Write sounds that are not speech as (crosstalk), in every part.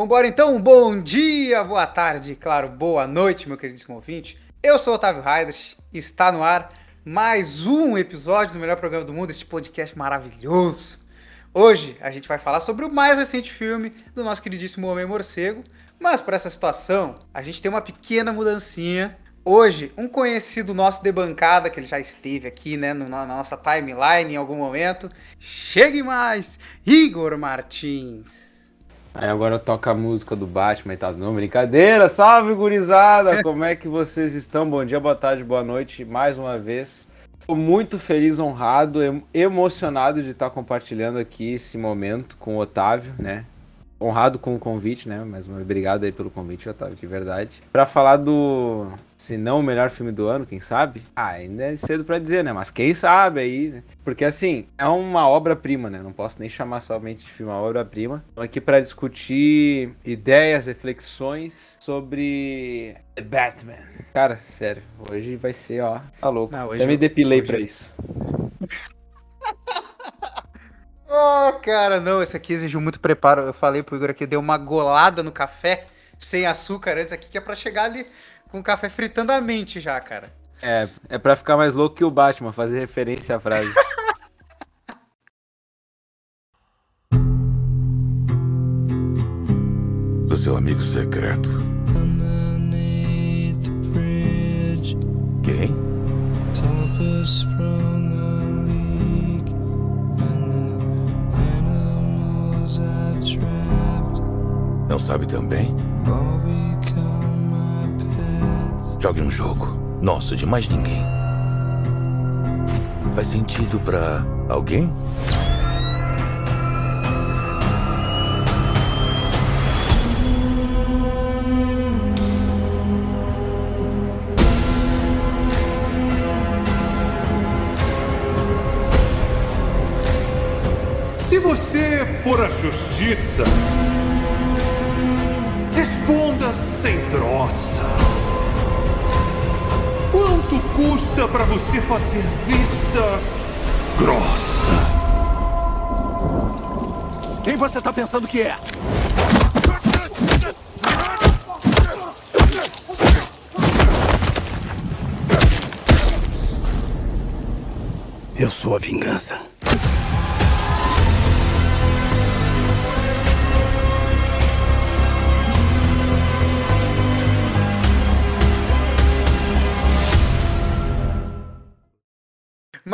Vambora então, bom dia, boa tarde, claro, boa noite, meu queridíssimo ouvinte. Eu sou o Otávio Raiders, está no ar mais um episódio do melhor programa do mundo, este podcast maravilhoso. Hoje a gente vai falar sobre o mais recente filme do nosso queridíssimo Homem Morcego, mas para essa situação a gente tem uma pequena mudancinha. Hoje, um conhecido nosso de bancada, que ele já esteve aqui, né, na nossa timeline em algum momento. Chegue mais, Igor Martins. Aí agora toca a música do Batman e tá não, brincadeira, salve gurizada, (laughs) como é que vocês estão? Bom dia, boa tarde, boa noite, mais uma vez. Estou muito feliz, honrado, emocionado de estar compartilhando aqui esse momento com o Otávio, né? Honrado com o convite, né? Mas obrigado aí pelo convite, Otávio, de verdade. Para falar do, se não o melhor filme do ano, quem sabe? Ah, ainda é cedo para dizer, né? Mas quem sabe aí, né? Porque assim, é uma obra-prima, né? Não posso nem chamar somente de filme, é uma obra-prima. Estou aqui para discutir ideias, reflexões sobre The Batman. Cara, sério, hoje vai ser, ó, tá louco. Não, Até me depilei hoje... para isso. (laughs) Oh, cara, não, esse aqui exigiu muito preparo. Eu falei pro Igor aqui, deu uma golada no café sem açúcar antes aqui, que é pra chegar ali com o café fritando a mente já, cara. É, é pra ficar mais louco que o Batman, fazer referência à frase. (laughs) o seu amigo secreto. Quem? Não sabe também? Jogue um jogo. Nosso, de mais ninguém. Faz sentido para alguém? Se você for a justiça, sem troça. Quanto custa para você fazer vista grossa? Quem você tá pensando que é? Eu sou a vingança.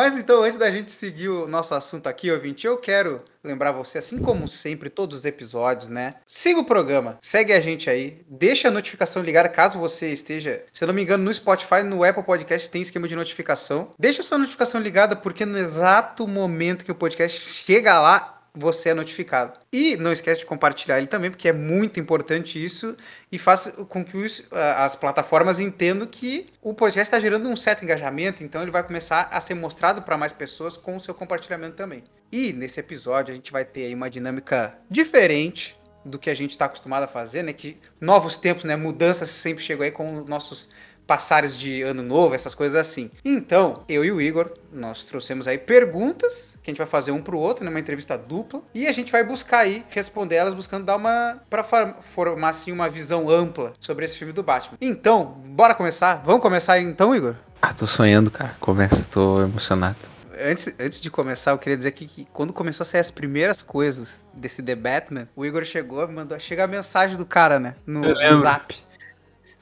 Mas então, antes da gente seguir o nosso assunto aqui, ouvinte, eu quero lembrar você, assim como sempre, todos os episódios, né? Siga o programa, segue a gente aí, deixa a notificação ligada caso você esteja, se eu não me engano, no Spotify, no Apple Podcast tem esquema de notificação. Deixa a sua notificação ligada, porque no exato momento que o podcast chega lá, você é notificado. E não esquece de compartilhar ele também, porque é muito importante isso e faz com que os, as plataformas entendam que o podcast está gerando um certo engajamento, então ele vai começar a ser mostrado para mais pessoas com o seu compartilhamento também. E nesse episódio a gente vai ter aí uma dinâmica diferente do que a gente está acostumado a fazer, né? Que novos tempos, né? Mudanças sempre chegam aí com nossos passares de ano novo, essas coisas assim. Então, eu e o Igor, nós trouxemos aí perguntas que a gente vai fazer um pro outro, numa né, entrevista dupla, e a gente vai buscar aí responder elas, buscando dar uma para formar assim uma visão ampla sobre esse filme do Batman. Então, bora começar? Vamos começar então, Igor? Ah, tô sonhando, cara. Começa, tô emocionado. Antes, antes de começar, eu queria dizer que, que, quando começou a sair as primeiras coisas desse The Batman, o Igor chegou, mandou chegar a mensagem do cara, né? No, no zap.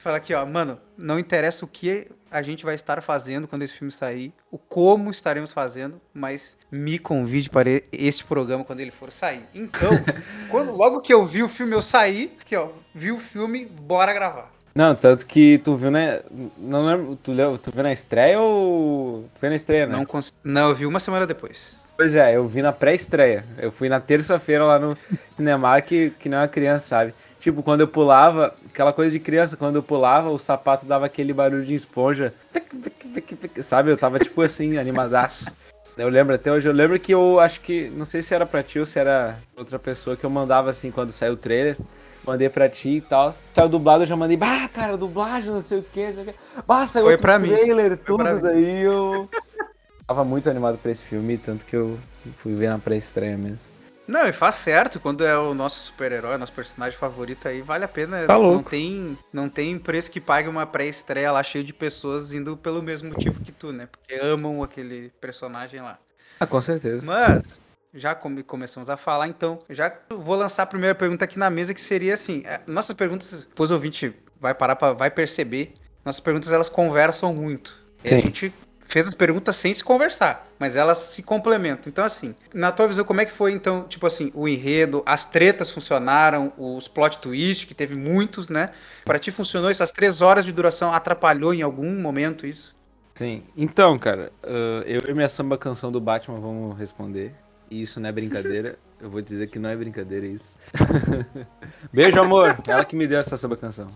Fala aqui, ó, mano, não interessa o que a gente vai estar fazendo quando esse filme sair, o como estaremos fazendo, mas me convide para este programa quando ele for sair. Então, (laughs) quando, logo que eu vi o filme, eu saí, aqui, ó, vi o filme, bora gravar. Não, tanto que tu viu, né? Não lembro, tu, tu viu na estreia ou. Tu viu na estreia, né? Não, não, eu vi uma semana depois. Pois é, eu vi na pré-estreia. Eu fui na terça-feira lá no cinema que, que não é uma criança, sabe? Tipo, quando eu pulava, aquela coisa de criança, quando eu pulava, o sapato dava aquele barulho de esponja. Sabe? Eu tava tipo assim, (laughs) animadaço. Eu lembro até hoje, eu lembro que eu acho que, não sei se era pra ti ou se era outra pessoa que eu mandava assim quando saiu o trailer. Mandei pra ti e tal. Saiu dublado, eu já mandei, bah, cara, dublagem, não sei o que, não sei o que. Bah, saiu Foi pra trailer, mim. tudo. Daí eu (laughs) tava muito animado pra esse filme, tanto que eu fui ver na pré-estreia mesmo. Não, e faz certo, quando é o nosso super-herói, nosso personagem favorito aí, vale a pena. Tá não louco. tem, não tem preço que pague uma pré-estreia lá cheio de pessoas indo pelo mesmo motivo que tu, né? Porque amam aquele personagem lá. Ah, com certeza. Mas já come- começamos a falar, então já vou lançar a primeira pergunta aqui na mesa que seria assim, é, nossas perguntas, depois o ouvinte vai parar para vai perceber, nossas perguntas elas conversam muito. E Sim. a gente fez as perguntas sem se conversar, mas elas se complementam. Então assim, na tua visão como é que foi então, tipo assim, o enredo, as tretas funcionaram, os plot twist que teve muitos, né? Pra ti funcionou essas três horas de duração atrapalhou em algum momento isso? Sim. Então, cara, ah, eu e minha samba canção do Batman vamos responder. E isso não é brincadeira. (laughs) Eu vou dizer que não é brincadeira isso. (laughs) Beijo, amor. Ela que me deu essa samba canção.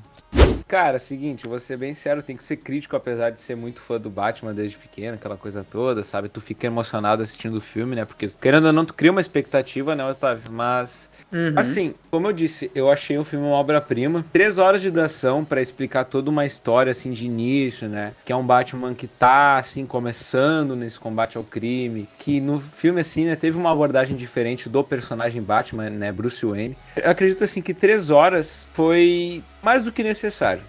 Cara, seguinte, vou ser bem sério, tem que ser crítico, apesar de ser muito fã do Batman desde pequeno, aquela coisa toda, sabe? Tu fica emocionado assistindo o filme, né? Porque, querendo ou não, tu cria uma expectativa, né, Otávio? Mas Assim, como eu disse, eu achei o filme uma obra-prima. Três horas de duração pra explicar toda uma história, assim, de início, né? Que é um Batman que tá, assim, começando nesse combate ao crime. Que no filme, assim, né, teve uma abordagem diferente do personagem Batman, né? Bruce Wayne. Eu acredito, assim, que três horas foi mais do que necessário,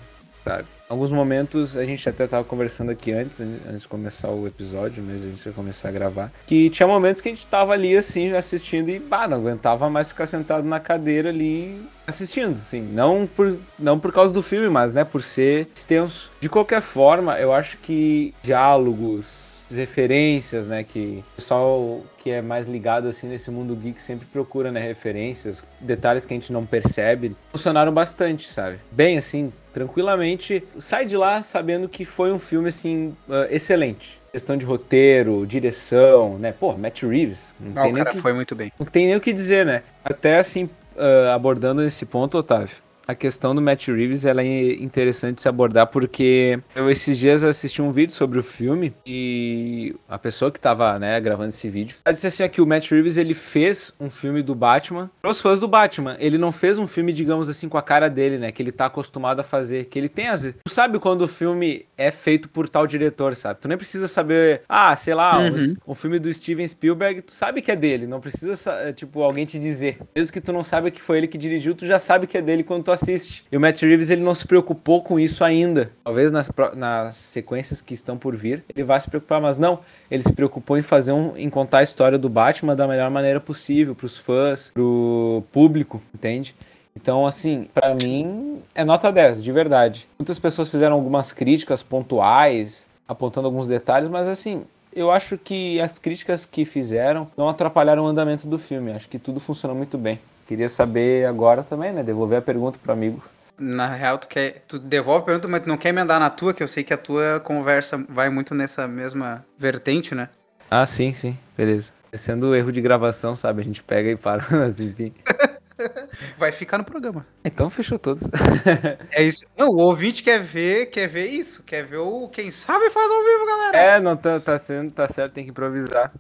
sabe? Alguns momentos, a gente até tava conversando aqui antes, antes de começar o episódio, mesmo, a gente vai começar a gravar, que tinha momentos que a gente tava ali, assim, assistindo e, bah, não aguentava mais ficar sentado na cadeira ali assistindo, assim, não por, não por causa do filme, mas, né, por ser extenso. De qualquer forma, eu acho que diálogos, referências, né, que o pessoal que é mais ligado assim nesse mundo geek sempre procura, né, referências, detalhes que a gente não percebe, funcionaram bastante, sabe? Bem assim, tranquilamente, sai de lá sabendo que foi um filme assim ah, excelente. Questão de roteiro, direção, né? Pô, Matt Reeves, não Ah, tem o cara que foi muito bem. não tem nem o que dizer, né? Até assim, ah, abordando esse ponto, Otávio, a questão do Matt Reeves ela é interessante se abordar porque eu esses dias assisti um vídeo sobre o filme e a pessoa que tava, né, gravando esse vídeo, ela disse assim ó, que o Matt Reeves ele fez um filme do Batman pros fãs do Batman. Ele não fez um filme, digamos assim, com a cara dele, né, que ele tá acostumado a fazer, que ele tem as... Tu sabe quando o filme é feito por tal diretor, sabe? Tu nem precisa saber, ah, sei lá, Uhum. um, um filme do Steven Spielberg, tu sabe que é dele, não precisa, sa- tipo, alguém te dizer. Mesmo que tu não saiba que foi ele que dirigiu, tu já sabe que é dele quando tu assiste. E o Matt Reeves, ele não se preocupou com isso ainda. Talvez nas, nas sequências que estão por vir, ele vá se preocupar, mas não. Ele se preocupou em fazer um, em contar a história do Batman da melhor maneira possível, pros fãs, pro público, entende? Então, assim, pra mim é nota 10, de verdade. Muitas pessoas fizeram algumas críticas pontuais, apontando alguns detalhes, mas assim, eu acho que as críticas que fizeram não atrapalharam o andamento do filme. Acho que tudo funcionou muito bem. Queria saber agora também, né? Devolver a pergunta pro amigo. Na real, tu quer. Tu devolve a pergunta, mas tu não quer emendar na tua, que eu sei que a tua conversa vai muito nessa mesma vertente, né? Ah, sim, sim. Beleza. Sendo erro de gravação, sabe? A gente pega e para, (laughs) mas enfim. (laughs) Vai ficar no programa. Então fechou todos. (laughs) É isso. Não, o ouvinte quer ver, quer ver isso. Quer ver o Quem Sabe faz ao vivo, galera. É, não tá, tá sendo, tá certo, tem que improvisar.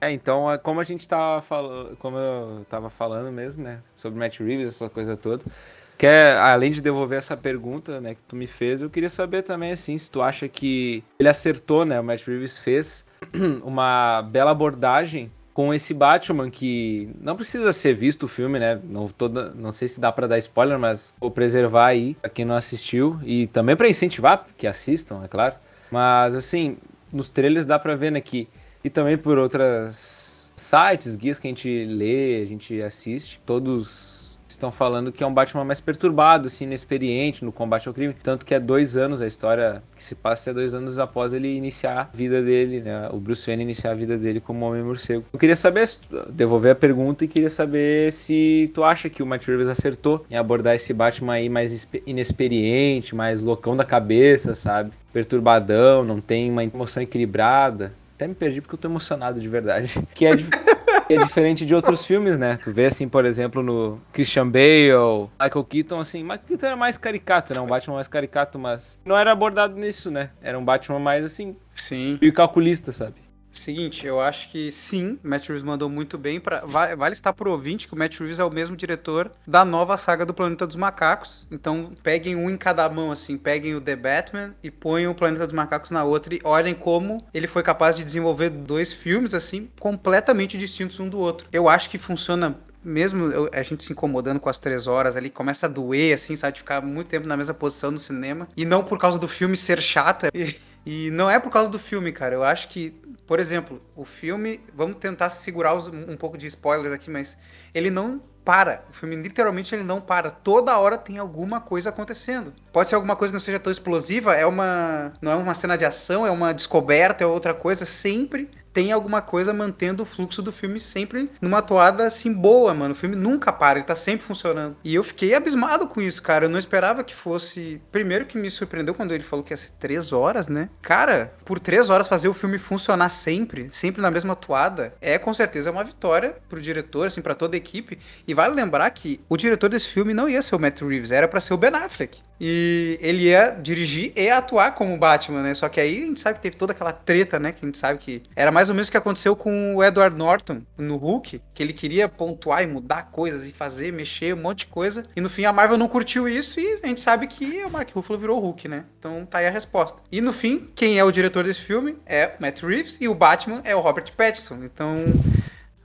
É, então, é como a gente tava falando, como eu tava falando mesmo, né, sobre Matt Reeves, essa coisa toda, que é, além de devolver essa pergunta, né, que tu me fez, eu queria saber também, assim, se tu acha que ele acertou, né, o Matt Reeves fez (clears throat) uma bela abordagem com esse Batman que não precisa ser visto o filme, né? Não, toda, não sei se dá pra dar spoiler, mas vou preservar aí pra quem não assistiu e também pra incentivar que assistam, é claro. Mas assim, nos trailers dá pra ver, né, que e também por outras sites, guias que a gente lê, a gente assiste, todos estão falando que é um Batman mais perturbado, assim, inexperiente no combate ao crime. Tanto que é dois anos, a história que se passa é dois anos após ele iniciar a vida dele, né? O Bruce Wayne iniciar a vida dele como Homem-Morcego. Eu queria saber, devolver a pergunta e queria saber se tu acha que o Matt Reeves acertou em abordar esse Batman aí mais inexperiente, mais loucão da cabeça, sabe? Perturbadão, não tem uma emoção equilibrada. Até me perdi porque eu tô emocionado de verdade. (laughs) Que é, que é diferente de outros filmes, né? Tu vê assim, por exemplo, no Christian Bale, Michael Keaton, assim, Michael Keaton era mais caricato, né? Um Batman mais caricato, mas não era abordado nisso, né? Era um Batman mais assim, Sim, meio calculista, sabe? Seguinte, eu acho que sim, Matt Reeves mandou muito bem. Pra, vale, estar pro ouvinte que o Matt Reeves é o mesmo diretor da nova saga do Planeta dos Macacos. Então peguem um em cada mão, assim. Peguem o The Batman e põem o Planeta dos Macacos na outra e olhem como ele foi capaz de desenvolver dois filmes, assim, completamente distintos um do outro. Eu acho que funciona mesmo a gente se incomodando com as três horas ali, começa a doer, assim, sabe? De ficar muito tempo na mesma posição no cinema. E não por causa do filme ser chato. (laughs) E, e não é por causa do filme, cara. Eu acho que, por exemplo, o filme. Vamos tentar segurar os- um pouco de spoilers aqui, mas ele não para. O filme literalmente ele não para. Toda hora tem alguma coisa acontecendo. Pode ser alguma coisa que não seja tão explosiva, é uma. Não é uma cena de ação, é uma descoberta, é outra coisa. Sempre tem alguma coisa mantendo o fluxo do filme sempre numa toada assim boa, mano. O filme nunca para, ele tá sempre funcionando. E eu fiquei abismado com isso, cara. Eu não esperava que fosse. Primeiro que me surpreendeu quando ele falou que ia ser três horas, né? Cara, por três horas fazer o filme funcionar sempre, sempre na mesma toada, é com certeza uma vitória pro diretor, assim, pra toda a equipe. E vale lembrar que o diretor desse filme não ia ser o Matt Reeves, era pra ser o Ben Affleck. E ele ia dirigir e atuar como Batman, né? Só que aí a gente sabe que teve toda aquela treta, né? Que a gente sabe que era mais ou menos o que aconteceu com o Edward Norton no Hulk, que ele queria pontuar e mudar coisas e fazer, mexer, um monte de coisa. E no fim a Marvel não curtiu isso e a gente sabe que o Mark Ruffalo virou Hulk, né? Então tá aí a resposta. E no fim, quem é o diretor desse filme é o Matt Reeves e o Batman é o Robert Pattinson. Então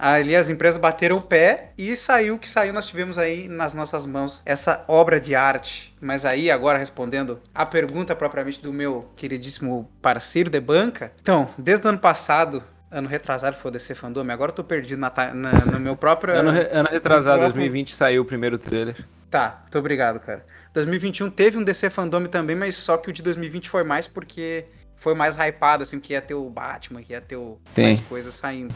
Ali as empresas bateram o pé e saiu o que saiu. Nós tivemos aí nas nossas mãos essa obra de arte. Mas aí, agora respondendo a pergunta propriamente do meu queridíssimo parceiro de banca. Então, desde o ano passado, ano retrasado foi o DC Fandom, agora eu tô perdido na, na- no meu próprio. Ano, re- ano retrasado, próprio- 2020, saiu o primeiro trailer. Tá, muito obrigado, cara. 2021 teve um DC Fandom também, mas só que o de 2020 foi mais porque foi mais hypado, assim, que ia ter o Batman, que ia ter o, mais coisas saindo.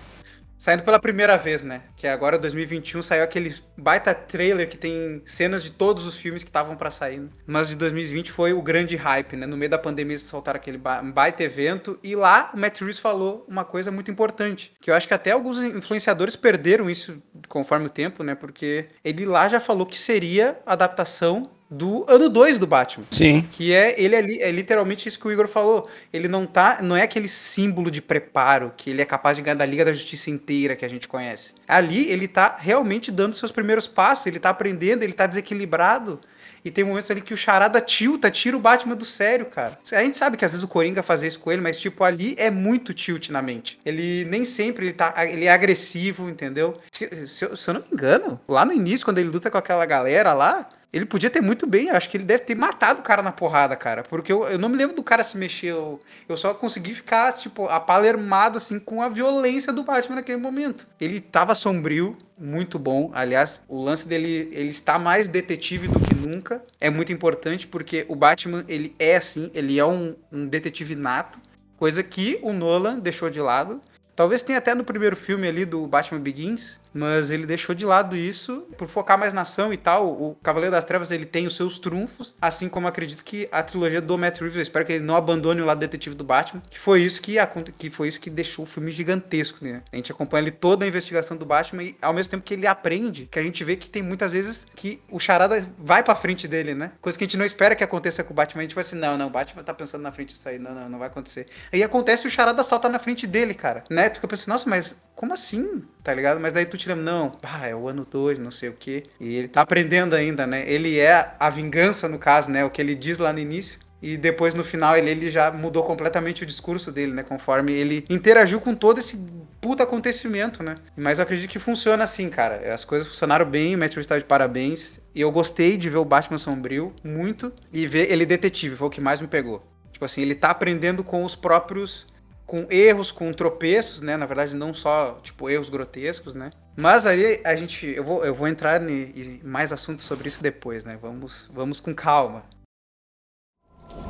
Saindo pela primeira vez, né? Que agora, 2021, saiu aquele baita trailer que tem cenas de todos os filmes que estavam pra sair. né? Mas de 2020 foi o grande hype, né? No meio da pandemia, eles soltaram aquele ba- baita evento. E lá, o Matt Reeves falou uma coisa muito importante. Que eu acho que até alguns influenciadores perderam isso conforme o tempo, né? Porque ele lá já falou que seria a adaptação do ano 2 do Batman. Sim. Que é, ele é, é literalmente isso que o Igor falou. Ele não tá, não é aquele símbolo de preparo que ele é capaz de ganhar da Liga da Justiça inteira que a gente conhece. Ali ele tá realmente dando seus primeiros passos, ele tá aprendendo, ele tá desequilibrado. E tem momentos ali que o Charada tilta, tira o Batman do sério, cara. A gente sabe que às vezes o Coringa fazia isso com ele, mas tipo, ali é muito tilt na mente. Ele nem sempre ele tá, ele é agressivo, entendeu? Se, se se eu não me engano, lá no início, quando ele luta com aquela galera lá, ele podia ter muito bem, acho que ele deve ter matado o cara na porrada, cara. Porque eu, eu não me lembro do cara se mexer. Eu, eu só consegui ficar, tipo, apalermado, assim, com a violência do Batman naquele momento. Ele tava sombrio, muito bom. Aliás, o lance dele, ele está mais detetive do que nunca. É muito importante, porque o Batman, ele é assim, ele é um, um detetive nato. Coisa que o Nolan deixou de lado. Talvez tenha até no primeiro filme ali do Batman Begins, mas ele deixou de lado isso por focar mais na ação e tal. O Cavaleiro das Trevas ele tem os seus trunfos, assim como acredito que a trilogia do Matt Reeves, eu espero que ele não abandone o lado detetive do Batman, que foi isso que, que foi isso que deixou o filme gigantesco, né? A gente acompanha ali toda a investigação do Batman e ao mesmo tempo que ele aprende, que a gente vê que tem muitas vezes que o Charada vai pra frente dele, né? Coisa que a gente não espera que aconteça com o Batman, a gente vai assim, não, não, o Batman tá pensando na frente disso aí, não, não, não vai acontecer. Aí acontece o Charada salta na frente dele, cara, né? Tu fica pensando, nossa, mas como assim? Tá ligado? Mas daí tu tira, não, pá, é o ano 2, não sei o quê. E ele tá aprendendo ainda, né? Ele é a vingança, no caso, né? O que ele diz lá no início. E depois, no final, ele, ele já mudou completamente o discurso dele, né? Conforme ele interagiu com todo esse puta acontecimento, né? Mas eu acredito que funciona assim, cara. As coisas funcionaram bem, o Matt Reeves tá de parabéns. E eu gostei de ver o Batman sombrio, muito. E ver ele detetive, foi o que mais me pegou. Tipo assim, ele tá aprendendo com os próprios com erros, com tropeços, né? Na verdade, não só, tipo, erros grotescos, né? Mas aí a gente. Eu vou, eu vou entrar em mais assuntos sobre isso depois, né? Vamos, vamos com calma.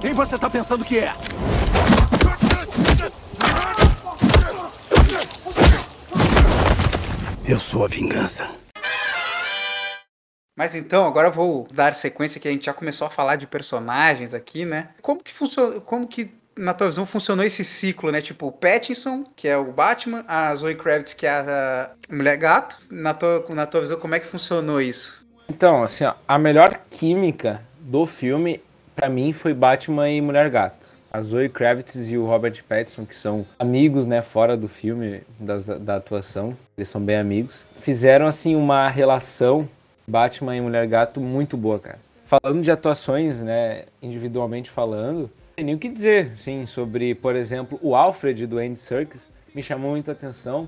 Quem você tá pensando que é? Eu sou a vingança. Mas então, agora eu vou dar sequência que a gente já começou a falar de personagens aqui, né? Como que funciona. Como que. Na tua visão funcionou esse ciclo, né? Tipo, o Pattinson, que é o Batman, a Zoe Kravitz, que é a Mulher Gato. Na tua, na tua visão, como é que funcionou isso? Então, assim, ó, a melhor química do filme, pra mim, foi Batman e Mulher Gato. A Zoe Kravitz e o Robert Pattinson, que são amigos, né, fora do filme, das, da atuação, eles são bem amigos, fizeram, assim, uma relação Batman e Mulher Gato muito boa, cara. Falando de atuações, né, individualmente falando, tem nem o que dizer, sim, sobre, por exemplo, o Alfred do Andy Serkis, me chamou muita atenção.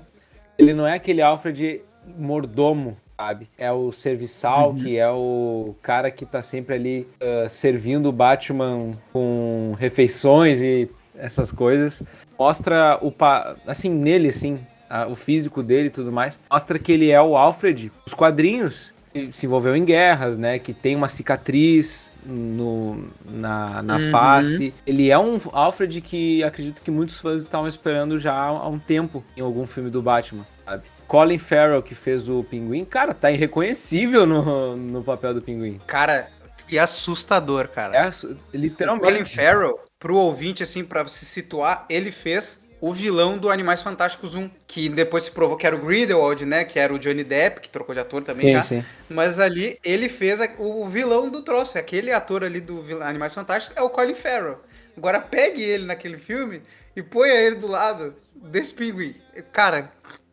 Ele não é aquele Alfred mordomo, sabe? É o serviçal, que é o cara que tá sempre ali uh, servindo o Batman com refeições e essas coisas. Mostra o pa... assim nele assim, a- o físico dele e tudo mais. Mostra que ele é o Alfred. Os quadrinhos que se envolveu em guerras, né? Que tem uma cicatriz no, na, na Uhum. face. Ele é um Alfred que acredito que muitos fãs estavam esperando já há um tempo em algum filme do Batman, sabe? Colin Farrell, que fez o Pinguim, cara, tá irreconhecível no, no papel do Pinguim. Cara, que assustador, cara. É, su- Colin literalmente. Farrell, pro ouvinte, assim, pra se situar, ele fez o vilão do Animais Fantásticos 1, que depois se provou que era o Grindelwald, né? Que era o Johnny Depp, que trocou de ator também Sim, já. sim. Mas ali ele fez o vilão do troço. Aquele ator ali do Animais Fantásticos é o Colin Farrell. Agora pegue ele naquele filme e ponha ele do lado desse pinguim. Cara,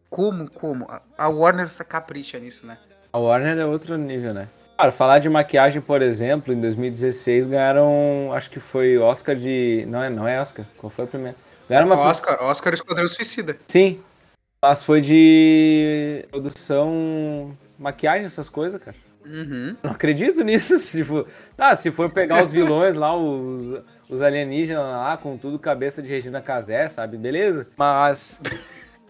como, como? A- Warner se capricha nisso, né? A Warner é outro nível, né? Cara, falar de maquiagem, por exemplo, em 2016 ganharam, acho que foi Oscar de. Não é, não é Oscar. Qual foi a primeira? Ganharam uma. Oscar, Oscar Esquadrão Suicida. Sim. Mas foi de produção, maquiagem, essas coisas, cara. Uhum. Não acredito nisso. (laughs) Tipo, ah, se for pegar os vilões lá, os, os alienígenas lá, com tudo cabeça de Regina Casé, sabe? Beleza? Mas.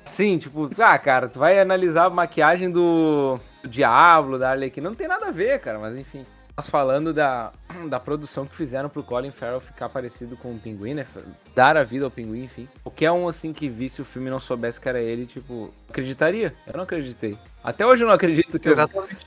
Sim, tipo, ah, cara, tu vai analisar a maquiagem do, do Diablo, da Arlequina, não tem nada a ver, cara, mas enfim. Nós falando da, da produção que fizeram pro Colin Farrell ficar parecido com o Pinguim, né? Dar a vida ao Pinguim, enfim. Qualquer um, assim, que visse o filme e não soubesse que era ele, tipo, acreditaria. Eu não acreditei. Até hoje eu não acredito que eu,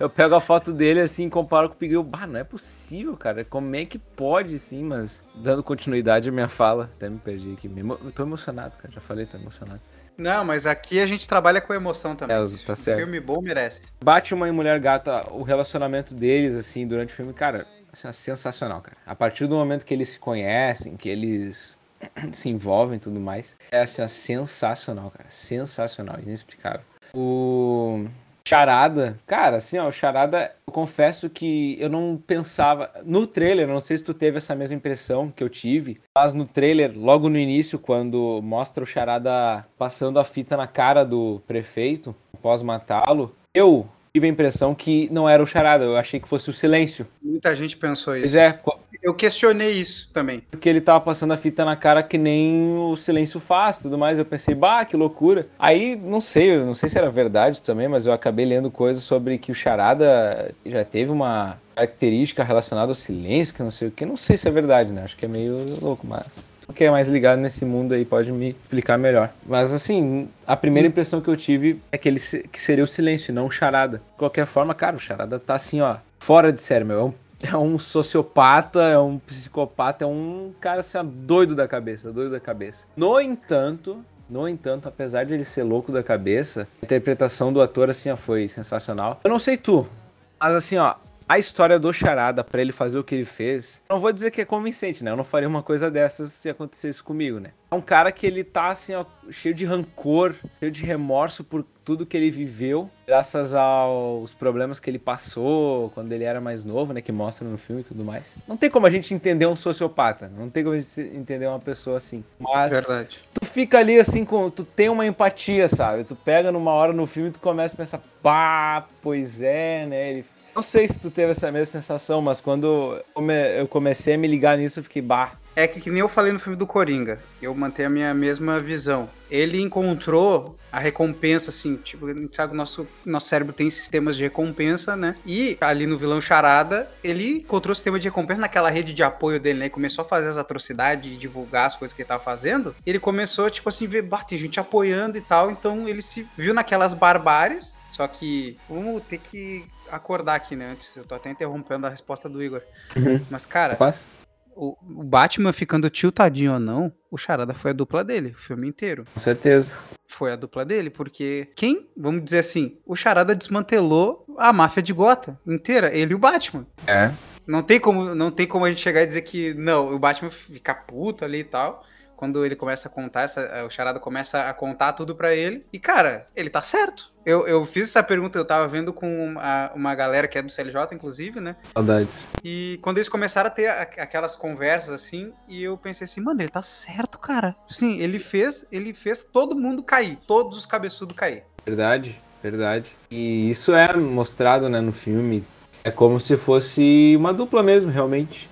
eu pego a foto dele assim e comparo com o Pinguim. Bah, não é possível, cara. Como é que pode, sim? Mas dando continuidade à minha fala, até me perdi aqui. Me emo- Eu tô emocionado, cara. Já falei, tô emocionado. Não, mas aqui a gente trabalha com emoção também. É, tá certo. Filme bom merece. Batman e Mulher Gata, o relacionamento deles, assim, durante o filme, cara, assim, é sensacional, cara. A partir do momento que eles se conhecem, que eles (clears throat) se envolvem e tudo mais, é assim, ó, sensacional, cara. Sensacional, inexplicável. O Charada, cara, assim, ó, o Charada, eu confesso que eu não pensava. No trailer, não sei se tu teve essa mesma impressão que eu tive, mas no trailer, logo no início, quando mostra o Charada passando a fita na cara do prefeito, após matá-lo, eu tive a impressão que não era o Charada, eu achei que fosse o silêncio. Muita gente pensou isso. Pois é, Eu questionei isso também. porque ele tava passando a fita na cara que nem o silêncio faz, tudo mais. Eu pensei, bah, que loucura. Aí, não sei, não sei se era verdade também, mas eu acabei lendo coisas sobre que o Charada já teve uma característica relacionada ao silêncio, que não sei o que. Não sei se é verdade, né? Acho que é meio louco, mas. Tu que é mais ligado nesse mundo aí pode me explicar melhor. Mas assim, a primeira impressão que eu tive é que ele que seria o silêncio, não o charada. De qualquer forma, cara, o charada tá assim, ó, fora de sério, meu. É um, é um sociopata, é um psicopata, é um cara assim, doido da cabeça, doido da cabeça. No entanto, no entanto, apesar de ele ser louco da cabeça, a interpretação do ator assim, foi sensacional. Eu não sei tu, mas assim, ó, a história do Charada pra ele fazer o que ele fez, não vou dizer que é convincente, né? Eu não faria uma coisa dessas se acontecesse comigo, né? É um cara que ele tá assim, ó, cheio de rancor, cheio de remorso por tudo que ele viveu, graças aos problemas que ele passou quando ele era mais novo, né? Que mostra no filme e tudo mais. Não tem como a gente entender um sociopata, não tem como a gente entender uma pessoa assim. Mas Verdade. tu fica ali assim com. Tu tem uma empatia, sabe? Tu pega numa hora no filme e tu começa a pensar, pá, pois é, né? Ele... Não sei se tu teve essa mesma sensação, mas quando eu comecei a me ligar nisso, eu fiquei, bah. É que, que nem eu falei no filme do Coringa, eu mantenho a minha mesma visão. Ele encontrou a recompensa, assim, tipo, a gente sabe que o nosso, nosso cérebro tem sistemas de recompensa, né? E ali no vilão Charada, ele encontrou o sistema de recompensa naquela rede de apoio dele, né? E começou a fazer as atrocidades, divulgar as coisas que ele tava fazendo. Ele começou, tipo assim, ver, bah, tem gente apoiando e tal, então ele se viu naquelas barbáries, só que vamos ter que acordar aqui, né? Antes, eu tô até interrompendo a resposta do Igor. Mas, cara, Quase? O, o Batman ficando tiltadinho ou não, o Charada foi a dupla dele, o filme inteiro. Com certeza. Foi a dupla dele, porque quem, vamos dizer assim, o Charada desmantelou a máfia de Gotham inteira, ele e o Batman. É. Não tem como, não tem como a gente chegar e dizer que não, o Batman fica puto ali e tal. Quando ele começa a contar, essa, o Charada começa a contar tudo pra ele. E, cara, ele tá certo. Eu, eu fiz essa pergunta, eu tava vendo com uma, uma galera que é do CLJ, inclusive, né? Saudades. E quando eles começaram a ter a- aquelas conversas assim, e eu pensei assim, mano, ele tá certo, cara. Sim, ele fez, ele fez todo mundo cair, todos os cabeçudos cair. Verdade, verdade. E isso é mostrado né, no filme. É como se fosse uma dupla mesmo, realmente.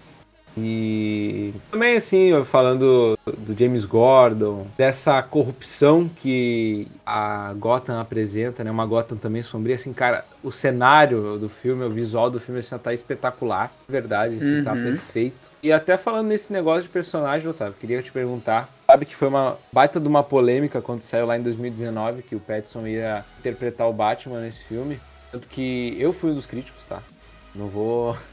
E também, assim, falando do James Gordon, dessa corrupção que a Gotham apresenta, né? Uma Gotham também sombria, assim, cara, o cenário do filme, o visual do filme, assim, tá espetacular. Verdade, assim, tá Uhum. perfeito. E até falando nesse negócio de personagem, Otávio, queria te perguntar. Sabe que foi uma baita de uma polêmica quando saiu lá em 2019 que o Pattinson ia interpretar o Batman nesse filme. Tanto que eu fui um dos críticos, tá? Não vou. (laughs)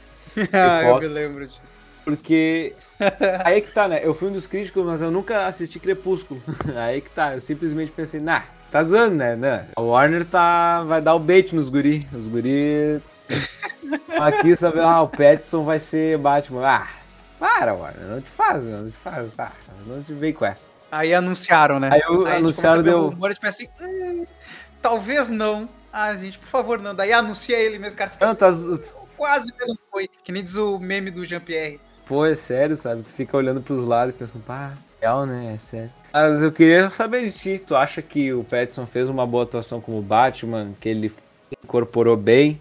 Ah, eu me lembro disso. Porque. (laughs) Aí que tá, né? Eu fui um dos críticos, mas eu nunca assisti Crepúsculo. (laughs) Aí que tá. Eu simplesmente pensei, nah, tá zoando, né? né? A Warner tá... vai dar o bait nos guri. Os guri. (laughs) Aqui sabe, ah, o Pattinson vai ser Batman. Ah, para, Warner. Não te faz, meu. Não te faz. Ah, não te vem com essa. Aí anunciaram, né? Aí eu- a gente anunciaram, deu- rumor, pensa assim, hum, talvez não. Ah, gente, por favor, não. Daí anuncia ele mesmo, cara. Fica tá. zo- quase que não foi. Que nem diz o meme do Jean-Pierre. Pô, é sério, sabe? Tu fica olhando pros lados e pensando, pá, real, né? É sério. Mas eu queria saber de ti. Tu acha que o Pattinson fez uma boa atuação como Batman? Que ele incorporou bem?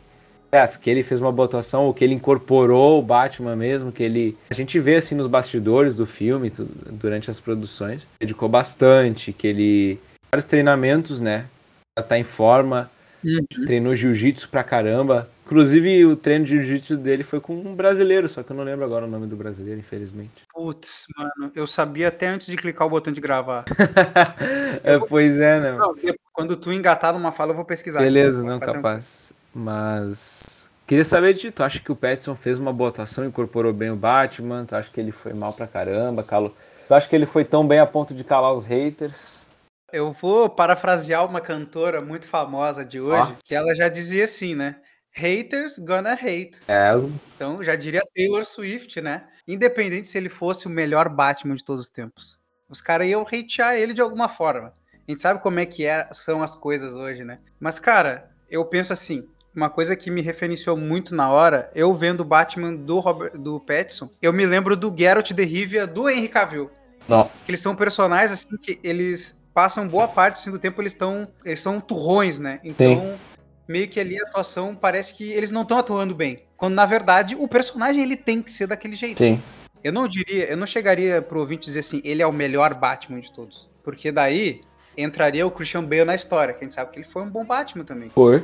É, que ele fez uma boa atuação, ou que ele incorporou o Batman mesmo, que ele. A gente vê assim nos bastidores do filme, durante as produções, dedicou bastante, que ele. Vários treinamentos, né? Pra tá em forma, treinou jiu-jitsu pra caramba. Inclusive, o treino de jiu-jitsu dele foi com um brasileiro, só que eu não lembro agora o nome do brasileiro, infelizmente. Putz, mano, eu sabia até antes de clicar o botão de gravar. (laughs) É, pois é, né? Não, quando tu engatar numa fala, eu vou pesquisar. Beleza, Então, não, capaz. Mas. Queria saber de tu acha que o Petson fez uma boa atuação, incorporou bem o Batman? Tu acha que ele foi mal pra caramba? Calo... Tu acha que ele foi tão bem a ponto de calar os haters? Eu vou parafrasear uma cantora muito famosa de hoje, Ó. que ela já dizia assim, né? Haters gonna hate. É. Então já diria Taylor Swift, né? Independente se ele fosse o melhor Batman de todos os tempos. Os caras iam hatear ele de alguma forma. A gente sabe como é que é- são as coisas hoje, né? Mas, cara, eu penso assim. Uma coisa que me referenciou muito na hora, eu vendo o Batman do, Robert, do Pattinson, eu me lembro do Geralt de Rivia do Henry Cavill. Não. Que eles são personagens assim que eles passam boa parte assim, do tempo eles estão eles são turrões, né? Então meio que ali a atuação parece que eles não estão atuando bem, quando na verdade o personagem ele tem que ser daquele jeito. Sim. Eu não diria, eu não chegaria pro ouvinte dizer assim, ele é o melhor Batman de todos, porque daí entraria o Christian Bale na história, que a gente sabe que ele foi um bom Batman também. Foi.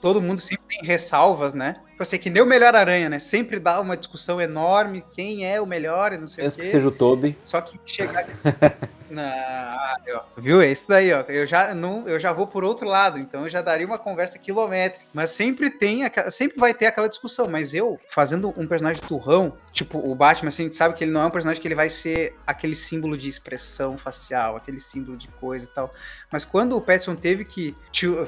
Todo mundo sempre tem ressalvas, né? Você que nem o melhor aranha, né? Sempre dá uma discussão enorme, quem é o melhor e não sei Penso o que quê. seja o Toby. Só que chegar. (laughs) Ah, ó, viu? É isso daí, ó. Eu já, não, eu já vou por outro lado, então eu já daria uma conversa quilométrica. Mas sempre tem, sempre vai ter aquela discussão. Mas eu, fazendo um personagem turrão, tipo o Batman, assim, a gente sabe que ele não é um personagem que ele vai ser aquele símbolo de expressão facial, aquele símbolo de coisa e tal. Mas quando o Pattinson teve que